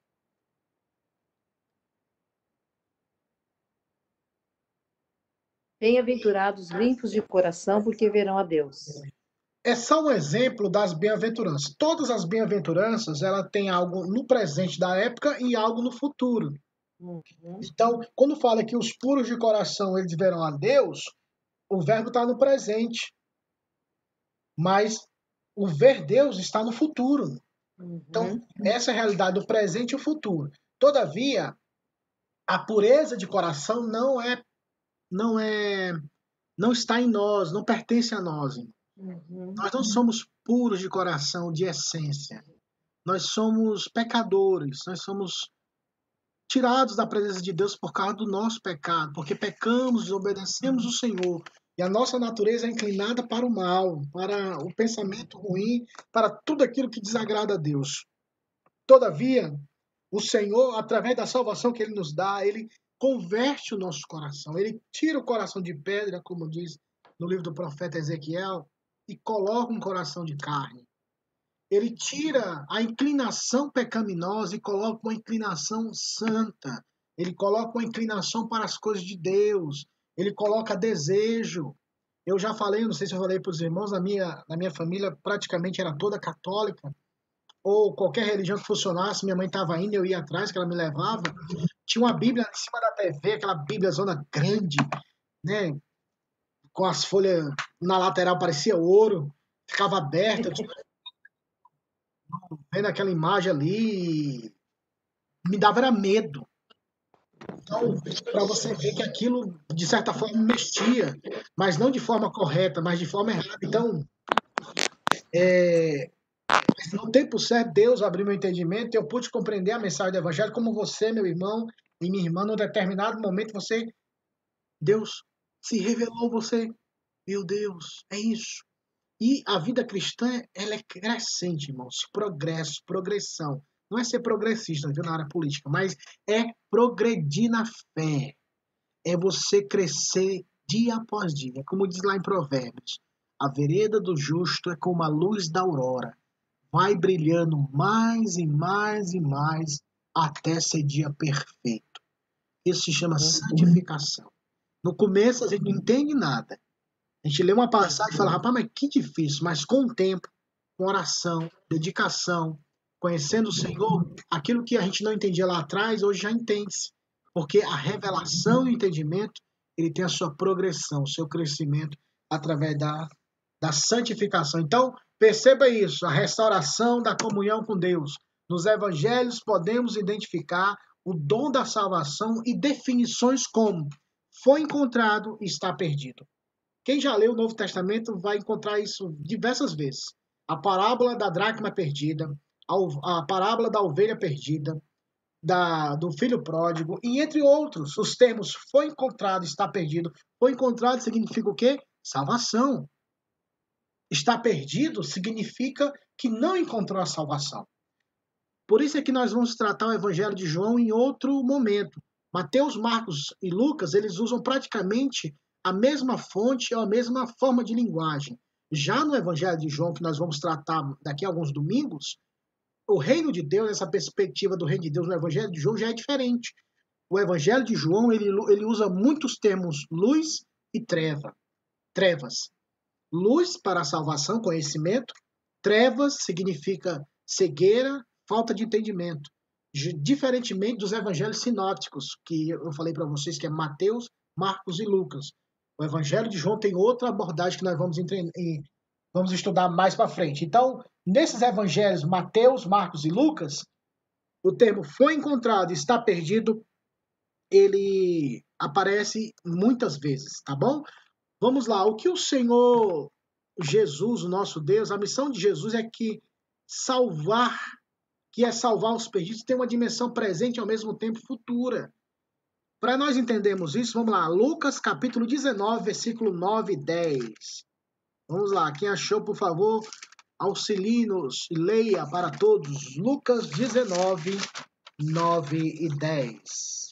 Bem-aventurados limpos de coração, porque verão a Deus. É só um exemplo das bem-aventuranças. Todas as bem-aventuranças, ela tem algo no presente da época e algo no futuro. Uhum. Então, quando fala que os puros de coração eles verão a Deus, o verbo está no presente. Mas o ver Deus está no futuro. Então, Uhum. essa é a realidade do presente e o futuro. Todavia, a pureza de coração não é não é não está em nós, não pertence a nós. Uhum. Nós não somos puros de coração, de essência. Nós somos pecadores, nós somos tirados da presença de Deus por causa do nosso pecado, porque pecamos, desobedecemos o Senhor. E a nossa natureza é inclinada para o mal, para o pensamento ruim, para tudo aquilo que desagrada a Deus. Todavia, o Senhor, através da salvação que Ele nos dá, Ele converte o nosso coração. Ele tira o coração de pedra, como diz no livro do profeta Ezequiel, e coloca um coração de carne. Ele tira a inclinação pecaminosa e coloca uma inclinação santa. Ele coloca uma inclinação para as coisas de Deus. Ele coloca desejo. Eu já falei, não sei se eu falei para os irmãos, na minha, na minha família praticamente era toda católica. Ou qualquer religião que funcionasse, minha mãe estava indo, eu ia atrás, que ela me levava. Tinha uma Bíblia em cima da TV, aquela Bíblia zona grande, né? Com as folhas na lateral, parecia ouro. Ficava aberta. Vendo aquela imagem ali, me dava era medo. Então, para você ver que aquilo, de certa forma, mexia, mas não de forma correta, mas de forma errada. Então, é, no tempo certo, Deus abriu meu entendimento e eu pude compreender a mensagem do Evangelho como você, meu irmão e minha irmã, num determinado momento, você, Deus se revelou você. Meu Deus, é isso. E a vida cristã, ela é crescente, irmãos. Progresso, progressão. Não é ser progressista, viu, na área política, mas é progredir na fé. É você crescer dia após dia. Como diz lá em Provérbios, a vereda do justo é como a luz da aurora. Vai brilhando mais e mais e mais até ser dia perfeito. Isso se chama santificação. No começo a gente não entende nada. A gente lê uma passagem e fala, rapaz, mas que difícil. Mas com o tempo, com oração, dedicação, conhecendo o Senhor, aquilo que a gente não entendia lá atrás, hoje já entende-se. Porque a revelação e o entendimento, ele tem a sua progressão, o seu crescimento através da, da santificação. Então, perceba isso, a restauração da comunhão com Deus. Nos evangelhos podemos identificar o dom da salvação e definições como foi encontrado e está perdido. Quem já leu o Novo Testamento vai encontrar isso diversas vezes. A parábola da dracma perdida, a, parábola da ovelha perdida, da, do filho pródigo, e entre outros, os termos foi encontrado, está perdido. Foi encontrado significa o quê? Salvação. Está perdido significa que não encontrou a salvação. Por isso é que nós vamos tratar o Evangelho de João em outro momento. Mateus, Marcos e Lucas, eles usam praticamente a mesma fonte a mesma forma de linguagem. Já no Evangelho de João, que nós vamos tratar daqui a alguns domingos, o reino de Deus, essa perspectiva do reino de Deus no Evangelho de João já é diferente. O Evangelho de João, ele, ele usa muitos termos luz e treva, trevas. Luz para a salvação, conhecimento. Trevas significa cegueira, falta de entendimento. Diferentemente dos evangelhos sinópticos, que eu falei para vocês, que é Mateus, Marcos e Lucas. O Evangelho de João tem outra abordagem que nós vamos, vamos estudar mais para frente. Então, nesses evangelhos, Mateus, Marcos e Lucas, o termo foi encontrado, está perdido, ele aparece muitas vezes, tá bom? Vamos lá, o que o Senhor Jesus, o nosso Deus, a missão de Jesus é que salvar que é salvar os perdidos, tem uma dimensão presente e ao mesmo tempo futura. Para nós entendermos isso, vamos lá. Lucas capítulo 19, versículo 9 e 10. Vamos lá. Quem achou, por favor, auxilie-nos e leia para todos. Lucas 19, 9 e 10.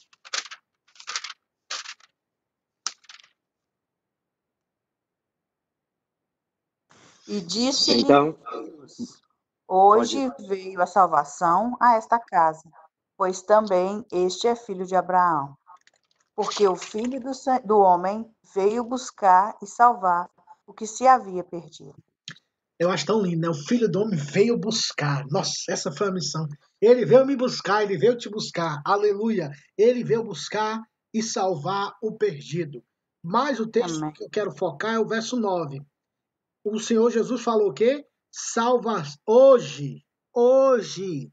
E disse-lhe Então, Hoje veio a salvação a esta casa, pois também este é filho de Abraão. Porque o filho do, do homem veio buscar e salvar o que se havia perdido. Eu acho tão lindo, né? O filho do homem veio buscar. Nossa, essa foi a missão. Ele veio me buscar, ele veio te buscar. Aleluia. Ele veio buscar e salvar o perdido. Mas o texto Amém. que eu quero focar é o verso 9. O Senhor Jesus falou o quê? Salva hoje. Hoje.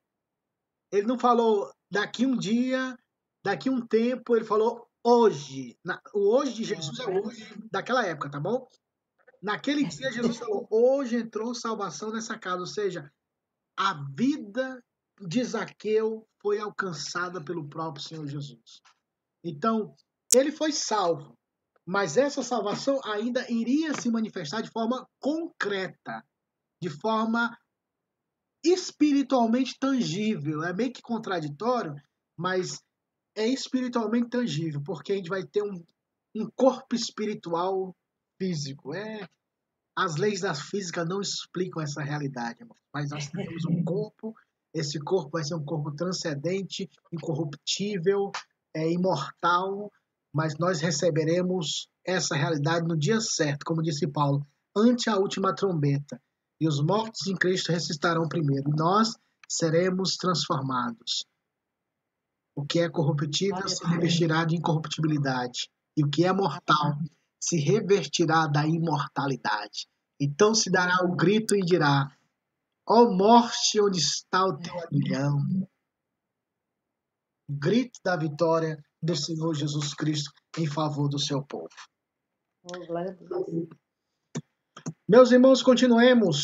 Ele não falou daqui um dia, daqui um tempo, ele falou hoje. Na- o hoje de Jesus é hoje daquela época, tá bom? Naquele dia, Jesus falou: hoje entrou salvação nessa casa. Ou seja, a vida de Zaqueu foi alcançada pelo próprio Senhor Jesus. Então, ele foi salvo, mas essa salvação ainda iria se manifestar de forma concreta, de forma espiritualmente tangível. É meio que contraditório, mas é espiritualmente tangível, porque a gente vai ter um, um corpo espiritual físico. É, as leis da física não explicam essa realidade, mas nós temos um corpo. Esse corpo vai ser um corpo transcendente, incorruptível, é, imortal, mas nós receberemos essa realidade no dia certo, como disse Paulo, ante a última trombeta. E os mortos em Cristo ressuscitarão primeiro. E nós seremos transformados. O que é corruptível se revestirá de incorruptibilidade. E o que é mortal se revertirá da imortalidade. Então se dará o grito e dirá: Ó morte, onde está o teu aguilhão? O grito da vitória do Senhor Jesus Cristo em favor do seu povo. Meus irmãos, continuemos.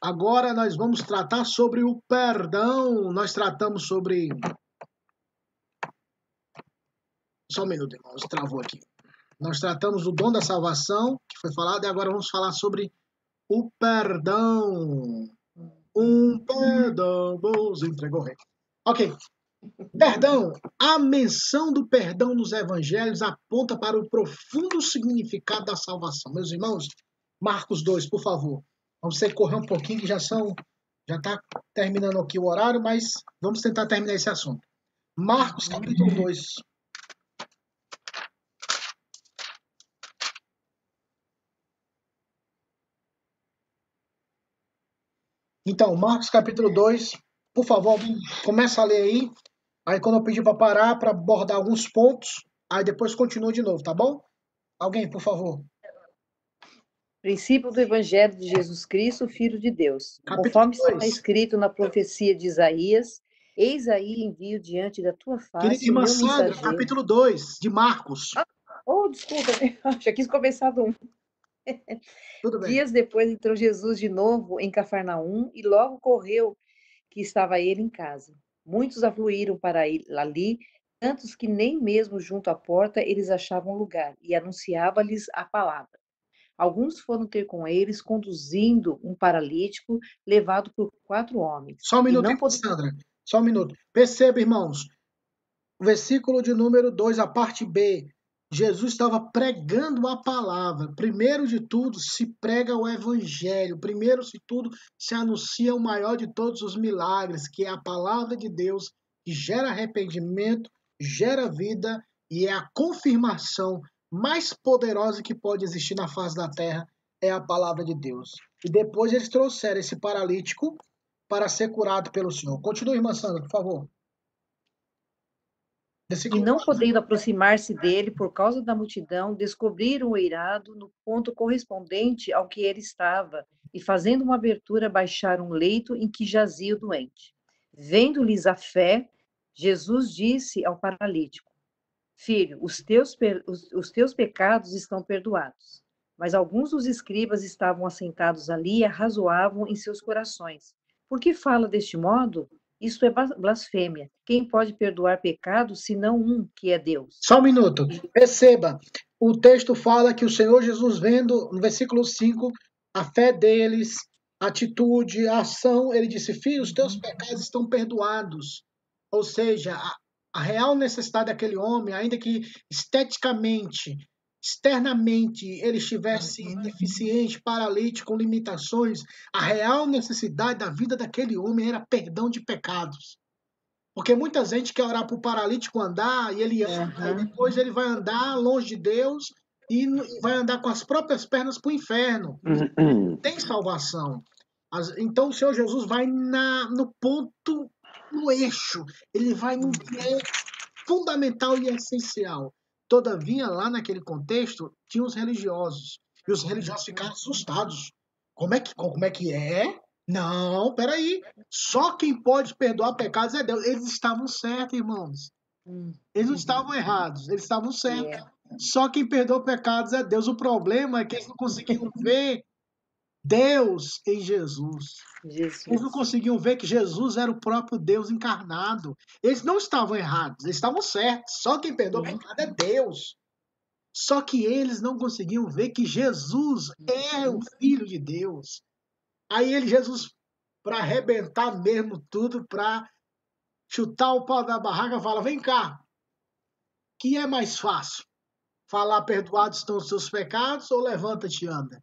Agora nós vamos tratar sobre o perdão. Nós tratamos sobre. Só um minuto, irmãos, travou aqui. Nós tratamos do dom da salvação, que foi falado, e agora vamos falar sobre o perdão. Um perdão vos entregou rei. Ok. Perdão. A menção do perdão nos evangelhos aponta para o profundo significado da salvação. Meus irmãos, Marcos 2, por favor. Vamos ter que correr um pouquinho, que já são. Já está terminando aqui o horário, mas vamos tentar terminar esse assunto. Marcos capítulo 2. Então, Marcos capítulo 2, por favor, começa a ler aí. Aí quando eu pedir para parar, para abordar alguns pontos, aí depois continua de novo, tá bom? Alguém, por favor. Princípio do Evangelho de Jesus Cristo, Filho de Deus. Capítulo Conforme está dois. escrito na profecia de Isaías, eis aí envio diante da tua Querida face irmã meu Sandra, mensageiro. capítulo 2, de Marcos. Oh, desculpa, (laughs) já quis começar do um. (laughs) Tudo bem. Dias depois entrou Jesus de novo em Cafarnaum e logo correu que estava ele em casa. Muitos afluíram para ali, tantos que nem mesmo junto à porta eles achavam lugar, e anunciava-lhes a palavra. Alguns foram ter com eles, conduzindo um paralítico levado por quatro homens. Só um minuto, pode- Sandra. (laughs) Só um minuto. Perceba, irmãos. O versículo de número 2, a parte B. Jesus estava pregando a palavra. Primeiro de tudo, se prega o evangelho. Primeiro de tudo, se anuncia o maior de todos os milagres, que é a palavra de Deus, que gera arrependimento, gera vida e é a confirmação mais poderosa que pode existir na face da terra é a palavra de Deus. E depois eles trouxeram esse paralítico para ser curado pelo Senhor. Continue, irmã Sandra, por favor. E não 4. podendo aproximar-se dele por causa da multidão, descobriram o eirado no ponto correspondente ao que ele estava, e fazendo uma abertura, baixaram um leito em que jazia o doente. Vendo-lhes a fé, Jesus disse ao paralítico: Filho, os teus, os, os teus pecados estão perdoados. Mas alguns dos escribas estavam assentados ali e arrazoavam em seus corações. Por que fala deste modo? Isto é blasfêmia. Quem pode perdoar pecados senão um, que é Deus? Só um minuto. Perceba, o texto fala que o Senhor Jesus, vendo no versículo 5, a fé deles, a atitude, a ação, ele disse: Filho, os teus pecados estão perdoados. Ou seja, a, a real necessidade daquele homem, ainda que esteticamente, externamente ele estivesse deficiente, paralítico, com limitações, a real necessidade da vida daquele homem era perdão de pecados. Porque muita gente quer orar para o paralítico andar e ele anda, uhum. e depois ele vai andar longe de Deus e vai andar com as próprias pernas para o inferno. Uhum. (clears throat) Tem salvação. Então o Senhor Jesus vai na, no ponto, no eixo. Ele vai no que é fundamental e essencial. Todavia, lá naquele contexto, tinha os religiosos. E os religiosos ficaram assustados. Como é que, como é, que é? Não, peraí. Só quem pode perdoar pecados é Deus. Eles estavam certos, irmãos. Hum. Eles não estavam errados, eles estavam certos. É. Só quem perdoa pecados é Deus. O problema é que eles não conseguiam ver Deus em Jesus. Jesus. Eles não conseguiam ver que Jesus era o próprio Deus encarnado. Eles não estavam errados, eles estavam certos. Só quem perdoa pecado é Deus. Só que eles não conseguiam ver que Jesus é o Filho de Deus. Aí ele, Jesus, para arrebentar mesmo tudo, para chutar o pau da barraca, fala: vem cá, que é mais fácil? Falar perdoados estão os seus pecados ou levanta-te e anda?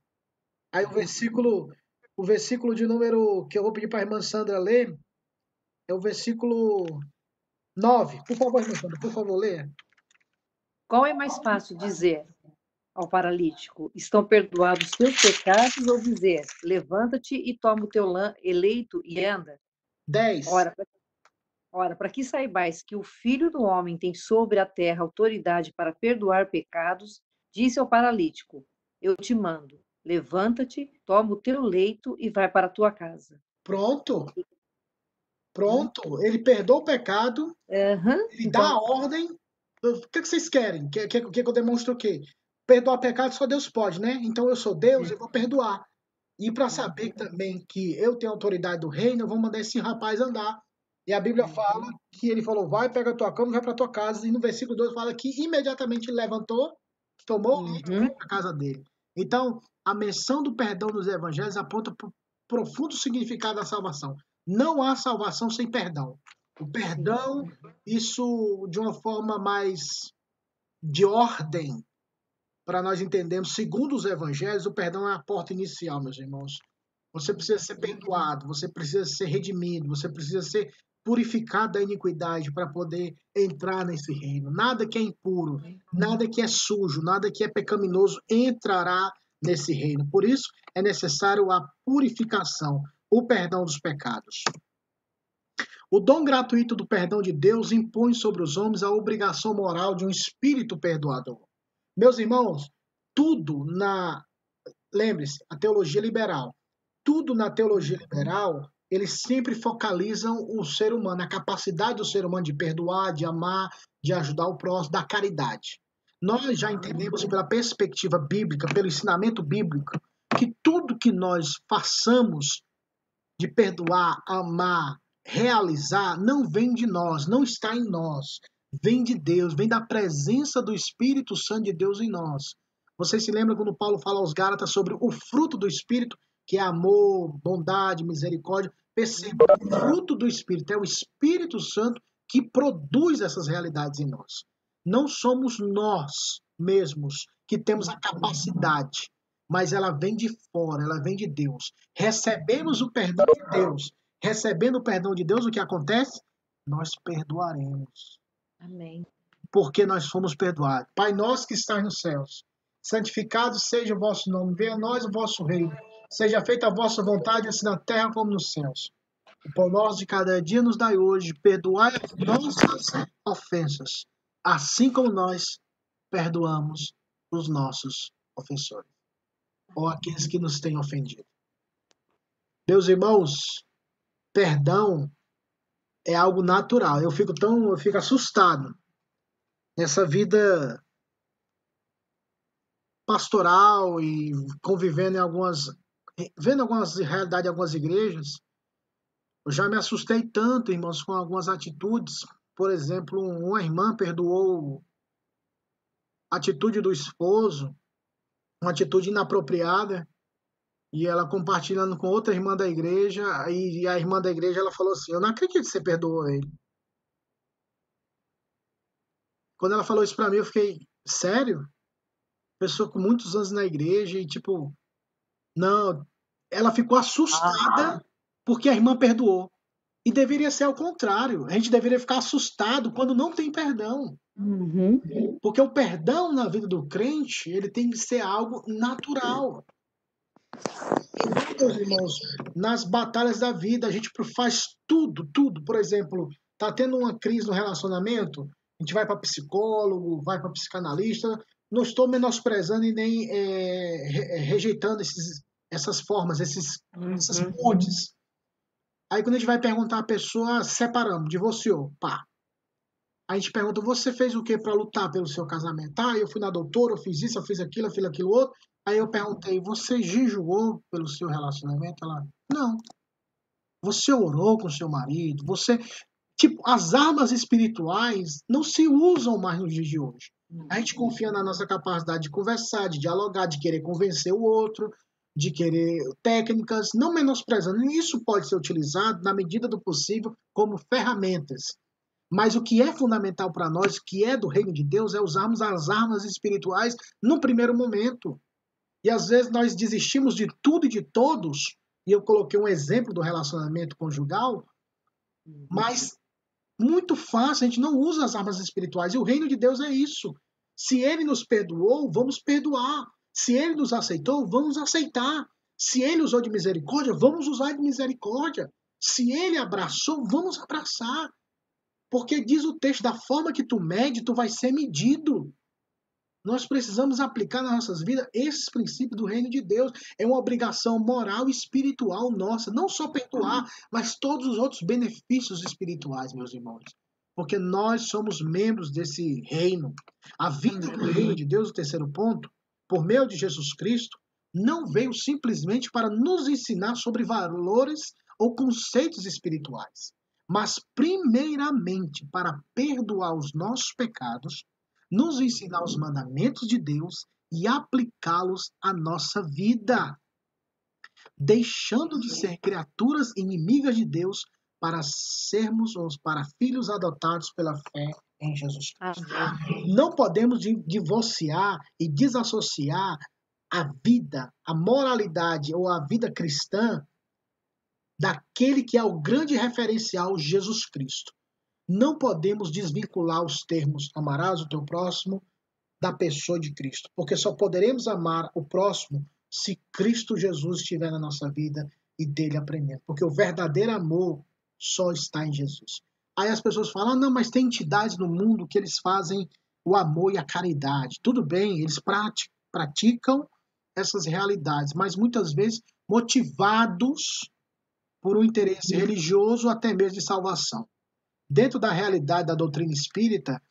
Aí o versículo, o versículo de número que eu vou pedir para a irmã Sandra ler é o versículo 9. Por favor, irmã Sandra, por favor, leia. Qual é mais fácil dizer? ao paralítico: Estão perdoados teus pecados, ou dizer: Levanta-te e toma o teu eleito e anda? 10. Ora, Ora, para que saibais que o Filho do Homem tem sobre a terra autoridade para perdoar pecados, disse ao paralítico: Eu te mando, levanta-te, toma o teu leito e vai para a tua casa. Pronto. Pronto. Ele perdoa o pecado, uhum. ele então... dá a ordem. O que, vocês querem? Quer, quer, quer que eu demonstre o quê? perdoar pecado só Deus pode, né? Então eu sou Deus, eu vou perdoar. E para saber também que eu tenho autoridade do reino, eu vou mandar esse rapaz andar. E a Bíblia fala que ele falou: vai, pega a tua cama, vai para tua casa. E no versículo 2 fala que imediatamente levantou, tomou uhum. e foi para a casa dele. Então, a menção do perdão nos evangelhos aponta para o profundo significado da salvação. Não há salvação sem perdão. O perdão, isso de uma forma mais de ordem, para nós entendermos, segundo os evangelhos, o perdão é a porta inicial, meus irmãos. Você precisa ser perdoado, você precisa ser redimido, você precisa ser purificado da iniquidade para poder entrar nesse reino. Nada que é impuro, nada que é sujo, nada que é pecaminoso entrará nesse reino. Por isso é necessário a purificação, o perdão dos pecados. O dom gratuito do perdão de Deus impõe sobre os homens a obrigação moral de um espírito perdoador. Meus irmãos, tudo na. Lembre-se, a teologia liberal. Tudo na teologia liberal, eles sempre focalizam o ser humano, a capacidade do ser humano de perdoar, de amar, de ajudar o próximo, da caridade. Nós já entendemos pela perspectiva bíblica, pelo ensinamento bíblico, que tudo que nós façamos de perdoar, amar, realizar, não vem de nós, não está em nós vem de Deus, vem da presença do Espírito Santo de Deus em nós. Você se lembra quando Paulo fala aos Gálatas sobre o fruto do Espírito, que é amor, bondade, misericórdia? Perceba, o fruto do Espírito é o Espírito Santo que produz essas realidades em nós. Não somos nós mesmos que temos a capacidade, mas ela vem de fora, ela vem de Deus. Recebemos o perdão de Deus. Recebendo o perdão de Deus, o que acontece? Nós perdoaremos. Amém. Porque nós fomos perdoados. Pai nosso que estás nos céus, santificado seja o vosso nome, venha a nós o vosso reino. Seja feita a vossa vontade, assim na terra como nos céus. O pão nosso de cada dia nos dai hoje, perdoai as nossas ofensas, assim como nós perdoamos os nossos ofensores, ou aqueles que nos têm ofendido. Meus irmãos, perdão é algo natural. Eu fico tão, eu fico assustado nessa vida pastoral e convivendo em algumas, vendo algumas realidades em algumas igrejas, Eu já me assustei tanto, irmãos, com algumas atitudes. Por exemplo, uma irmã perdoou a atitude do esposo, uma atitude inapropriada, e ela compartilhando com outra irmã da igreja, e a irmã da igreja ela falou assim: Eu não acredito que você perdoou ele. Quando ela falou isso para mim, eu fiquei: Sério? Pessoa com muitos anos na igreja, e tipo, não. Ela ficou assustada ah. porque a irmã perdoou. E deveria ser ao contrário. A gente deveria ficar assustado quando não tem perdão. Uhum. Porque o perdão na vida do crente, ele tem que ser algo natural. Então, meus irmãos, nas batalhas da vida, a gente faz tudo, tudo. Por exemplo, tá tendo uma crise no relacionamento, a gente vai para psicólogo, vai para psicanalista. Não estou menosprezando e nem é, rejeitando esses, essas formas, esses, uhum. essas pontes. Aí quando a gente vai perguntar a pessoa, separamos, divorciou, pá. A gente pergunta, você fez o que para lutar pelo seu casamento? Ah, eu fui na doutora, eu fiz isso, eu fiz aquilo, eu fiz aquilo outro. Aí eu perguntei, você jejuou pelo seu relacionamento? Ela, não. Você orou com seu marido? Você. Tipo, as armas espirituais não se usam mais nos dias de hoje. A gente confia na nossa capacidade de conversar, de dialogar, de querer convencer o outro, de querer técnicas, não menosprezando. Isso pode ser utilizado, na medida do possível, como ferramentas. Mas o que é fundamental para nós, que é do reino de Deus, é usarmos as armas espirituais no primeiro momento. E às vezes nós desistimos de tudo e de todos, e eu coloquei um exemplo do relacionamento conjugal, mas muito fácil, a gente não usa as armas espirituais, e o reino de Deus é isso. Se ele nos perdoou, vamos perdoar. Se ele nos aceitou, vamos aceitar. Se ele usou de misericórdia, vamos usar de misericórdia. Se ele abraçou, vamos abraçar. Porque diz o texto, da forma que tu mede, tu vai ser medido. Nós precisamos aplicar nas nossas vidas esses princípios do reino de Deus. É uma obrigação moral e espiritual nossa. Não só perdoar, mas todos os outros benefícios espirituais, meus irmãos. Porque nós somos membros desse reino. A vida do reino de Deus, o terceiro ponto, por meio de Jesus Cristo, não veio simplesmente para nos ensinar sobre valores ou conceitos espirituais, mas primeiramente para perdoar os nossos pecados nos ensinar os mandamentos de Deus e aplicá-los à nossa vida, deixando de ser criaturas inimigas de Deus para sermos os para filhos adotados pela fé em Jesus Cristo. Não podemos divorciar e desassociar a vida, a moralidade ou a vida cristã daquele que é o grande referencial Jesus Cristo. Não podemos desvincular os termos amarás o teu próximo da pessoa de Cristo, porque só poderemos amar o próximo se Cristo Jesus estiver na nossa vida e dele aprendendo, porque o verdadeiro amor só está em Jesus. Aí as pessoas falam: ah, não, mas tem entidades no mundo que eles fazem o amor e a caridade. Tudo bem, eles praticam essas realidades, mas muitas vezes motivados por um interesse religioso, até mesmo de salvação dentro da realidade da doutrina espírita,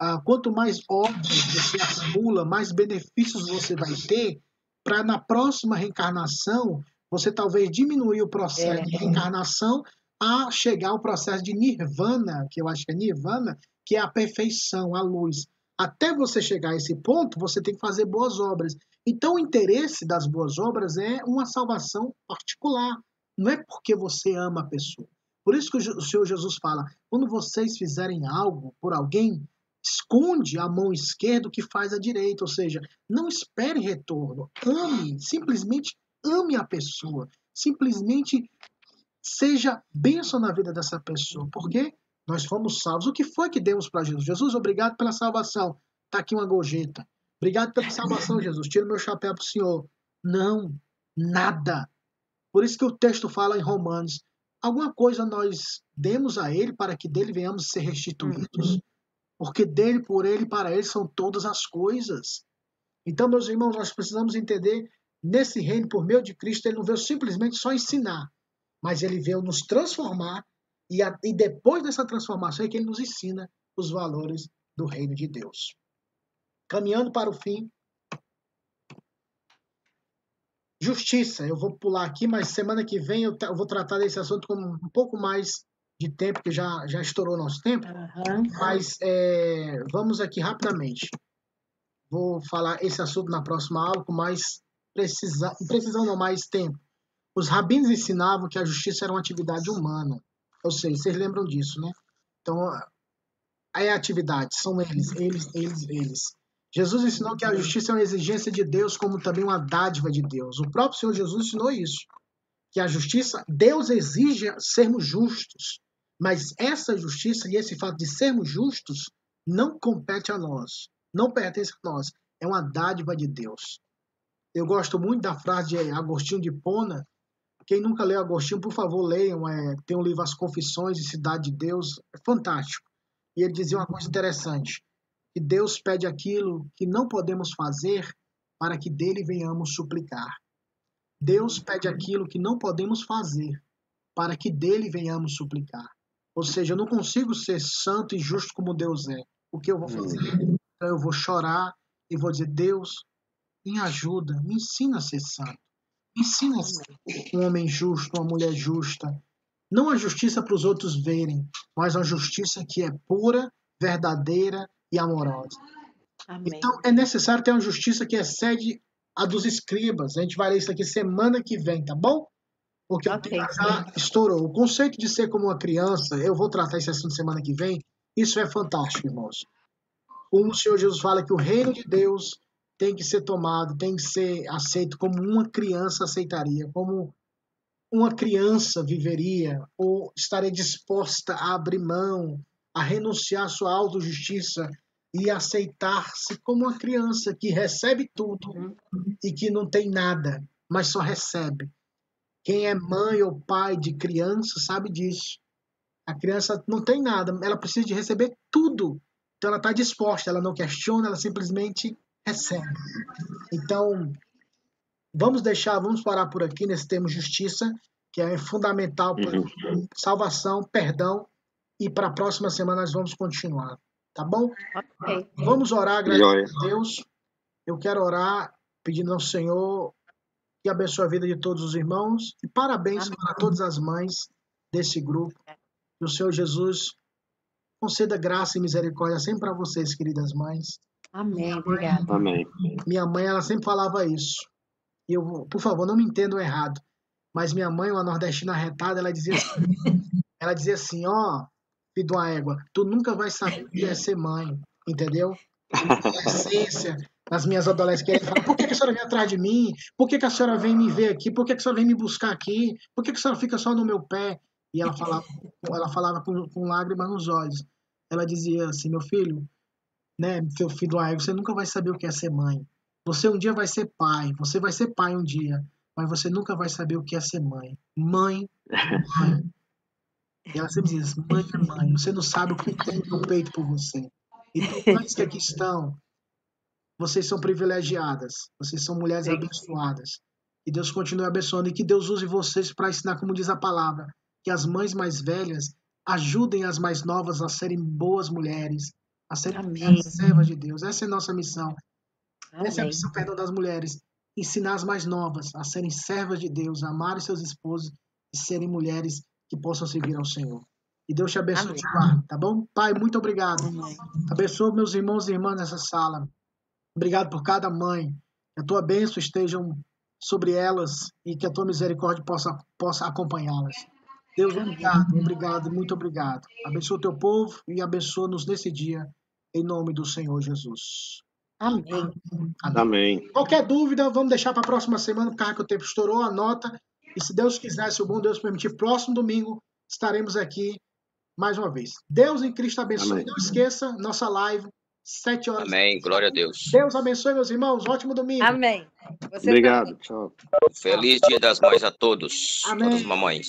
ah, quanto mais óbvio você acumula, mais benefícios você vai ter para na próxima reencarnação você talvez diminuir o processo é. de reencarnação a chegar ao processo de nirvana, que eu acho que é nirvana, que é a perfeição, a luz. Até você chegar a esse ponto, você tem que fazer boas obras. Então, o interesse das boas obras é uma salvação particular. Não é porque você ama a pessoa. Por isso que o Senhor Jesus fala: quando vocês fizerem algo por alguém, esconde a mão esquerda que faz a direita. Ou seja, não espere retorno. Ame, simplesmente ame a pessoa. Simplesmente seja bênção na vida dessa pessoa. Porque nós fomos salvos. O que foi que demos para Jesus? Jesus, obrigado pela salvação. Está aqui uma gorjeta. Obrigado pela salvação, Jesus. Tira meu chapéu para o Senhor. Não, nada. Por isso que o texto fala em Romanos: alguma coisa nós demos a Ele para que dele venhamos ser restituídos. Uhum. Porque dele, por ele, para ele são todas as coisas. Então, meus irmãos, nós precisamos entender nesse reino, por meio de Cristo, ele não veio simplesmente só ensinar, mas ele veio nos transformar e, a, e depois dessa transformação é que ele nos ensina os valores do reino de Deus. Caminhando para o fim, Justiça, eu vou pular aqui, mas semana que vem eu, eu vou tratar desse assunto com um pouco mais de tempo, que já, já estourou nosso tempo. Aham. Mas é, vamos aqui rapidamente. Vou falar esse assunto na próxima aula com mais precisão, precisão não mais tempo. Os rabinos ensinavam que a justiça era uma atividade humana. Ou seja, vocês lembram disso, né? Então, aí a atividade, são eles, eles, eles, eles. Jesus ensinou que a justiça é uma exigência de Deus, como também uma dádiva de Deus. O próprio Senhor Jesus ensinou isso. Que a justiça, Deus exige sermos justos. Mas essa justiça e esse fato de sermos justos não compete a nós. Não pertence a nós. É uma dádiva de Deus. Eu gosto muito da frase de Agostinho de Pona. Quem nunca leu Agostinho, por favor, leiam. É, tem um livro As Confissões de Cidade de Deus. É fantástico. E ele dizia uma coisa interessante. Que Deus pede aquilo que não podemos fazer para que dele venhamos suplicar. Deus pede aquilo que não podemos fazer para que dele venhamos suplicar. Ou seja, eu não consigo ser santo e justo como Deus é. O que eu vou fazer? Então eu vou chorar e vou dizer: Deus, me ajuda, me ensina a ser santo. Ensina um homem justo, uma mulher justa. Não a justiça para os outros verem, mas a justiça que é pura, verdadeira e amorosa. Amém. Então é necessário ter uma justiça que excede a dos escribas. A gente vai ler isso aqui semana que vem, tá bom? Porque o Ok. tempo já estourou. O conceito de ser como uma criança, eu vou tratar esse assunto semana que vem, isso é fantástico, irmãos. Como o Senhor Jesus fala que o reino de Deus tem que ser tomado, tem que ser aceito como uma criança aceitaria, como uma criança viveria, ou estaria disposta a abrir mão, a renunciar à sua autojustiça e aceitar-se como uma criança que recebe tudo Uhum. e que não tem nada, mas só recebe. Quem é mãe ou pai de criança sabe disso. A criança não tem nada, ela precisa de receber tudo. Então ela está disposta, ela não questiona, ela simplesmente recebe. Então, vamos deixar, vamos parar por aqui nesse termo justiça, que é fundamental para Uhum. salvação, perdão, e para a próxima semana nós vamos continuar, tá bom? Ok. Vamos orar, agradecer Joia. a Deus. Eu quero orar pedindo ao Senhor que abençoe a vida de todos os irmãos e parabéns Amém. para todas as mães desse grupo. Que o Senhor Jesus conceda graça e misericórdia sempre para vocês, queridas mães. Amém. Obrigada. Amém. Minha mãe, ela sempre falava isso. E eu, por favor, não me entendam errado. Mas minha mãe, uma nordestina arretada, ela dizia assim, (laughs) ela dizia assim, ó, filho de uma égua, tu nunca vai saber o que é ser mãe, entendeu? A essência nas minhas adolescentes, falar, por que, que a senhora vem atrás de mim? Por que, que a senhora vem me ver aqui? Por que, que a senhora vem me buscar aqui? Por que, que a senhora fica só no meu pé? E ela falava, ela falava com, com lágrimas nos olhos. Ela dizia assim, meu filho, né, seu filho égua, você nunca vai saber o que é ser mãe. Você um dia vai ser pai, você vai ser pai um dia, mas você nunca vai saber o que é ser mãe. Mãe, mãe. E ela sempre diz, mãe é mãe, você não sabe o que tem no peito por você. Então, mães (laughs) que aqui estão, vocês são privilegiadas, vocês são mulheres abençoadas. Que Deus continue abençoando e que Deus use vocês para ensinar, como diz a palavra, que as mães mais velhas ajudem as mais novas a serem boas mulheres, a serem Amém. servas de Deus. Essa é a nossa missão. Essa é a Amém. missão, perdão, das mulheres. Ensinar as mais novas a serem servas de Deus, a amarem seus esposos e serem mulheres que possam servir ao Senhor. E Deus te abençoe e Amém. te guarde, tá bom? Pai, muito obrigado. Amém. Abençoa meus irmãos e irmãs nessa sala. Obrigado por cada mãe. Que a tua bênção estejam sobre elas e que a tua misericórdia possa, possa acompanhá-las. Deus, obrigado, obrigado, muito obrigado. Abençoa o teu povo e abençoa-nos nesse dia, em nome do Senhor Jesus. Amém. Amém. Qualquer dúvida, vamos deixar para a próxima semana, por causa que o tempo estourou, anota. E se Deus quiser, se o bom Deus permitir, próximo domingo estaremos aqui mais uma vez. Deus em Cristo abençoe. Amém. Não esqueça, nossa live, sete horas. Amém. Glória a Deus. Deus abençoe, meus irmãos. Ótimo domingo. Amém. Você Obrigado. também. Tchau. Feliz Dia das Mães a todos. Amém. Todas as mamães.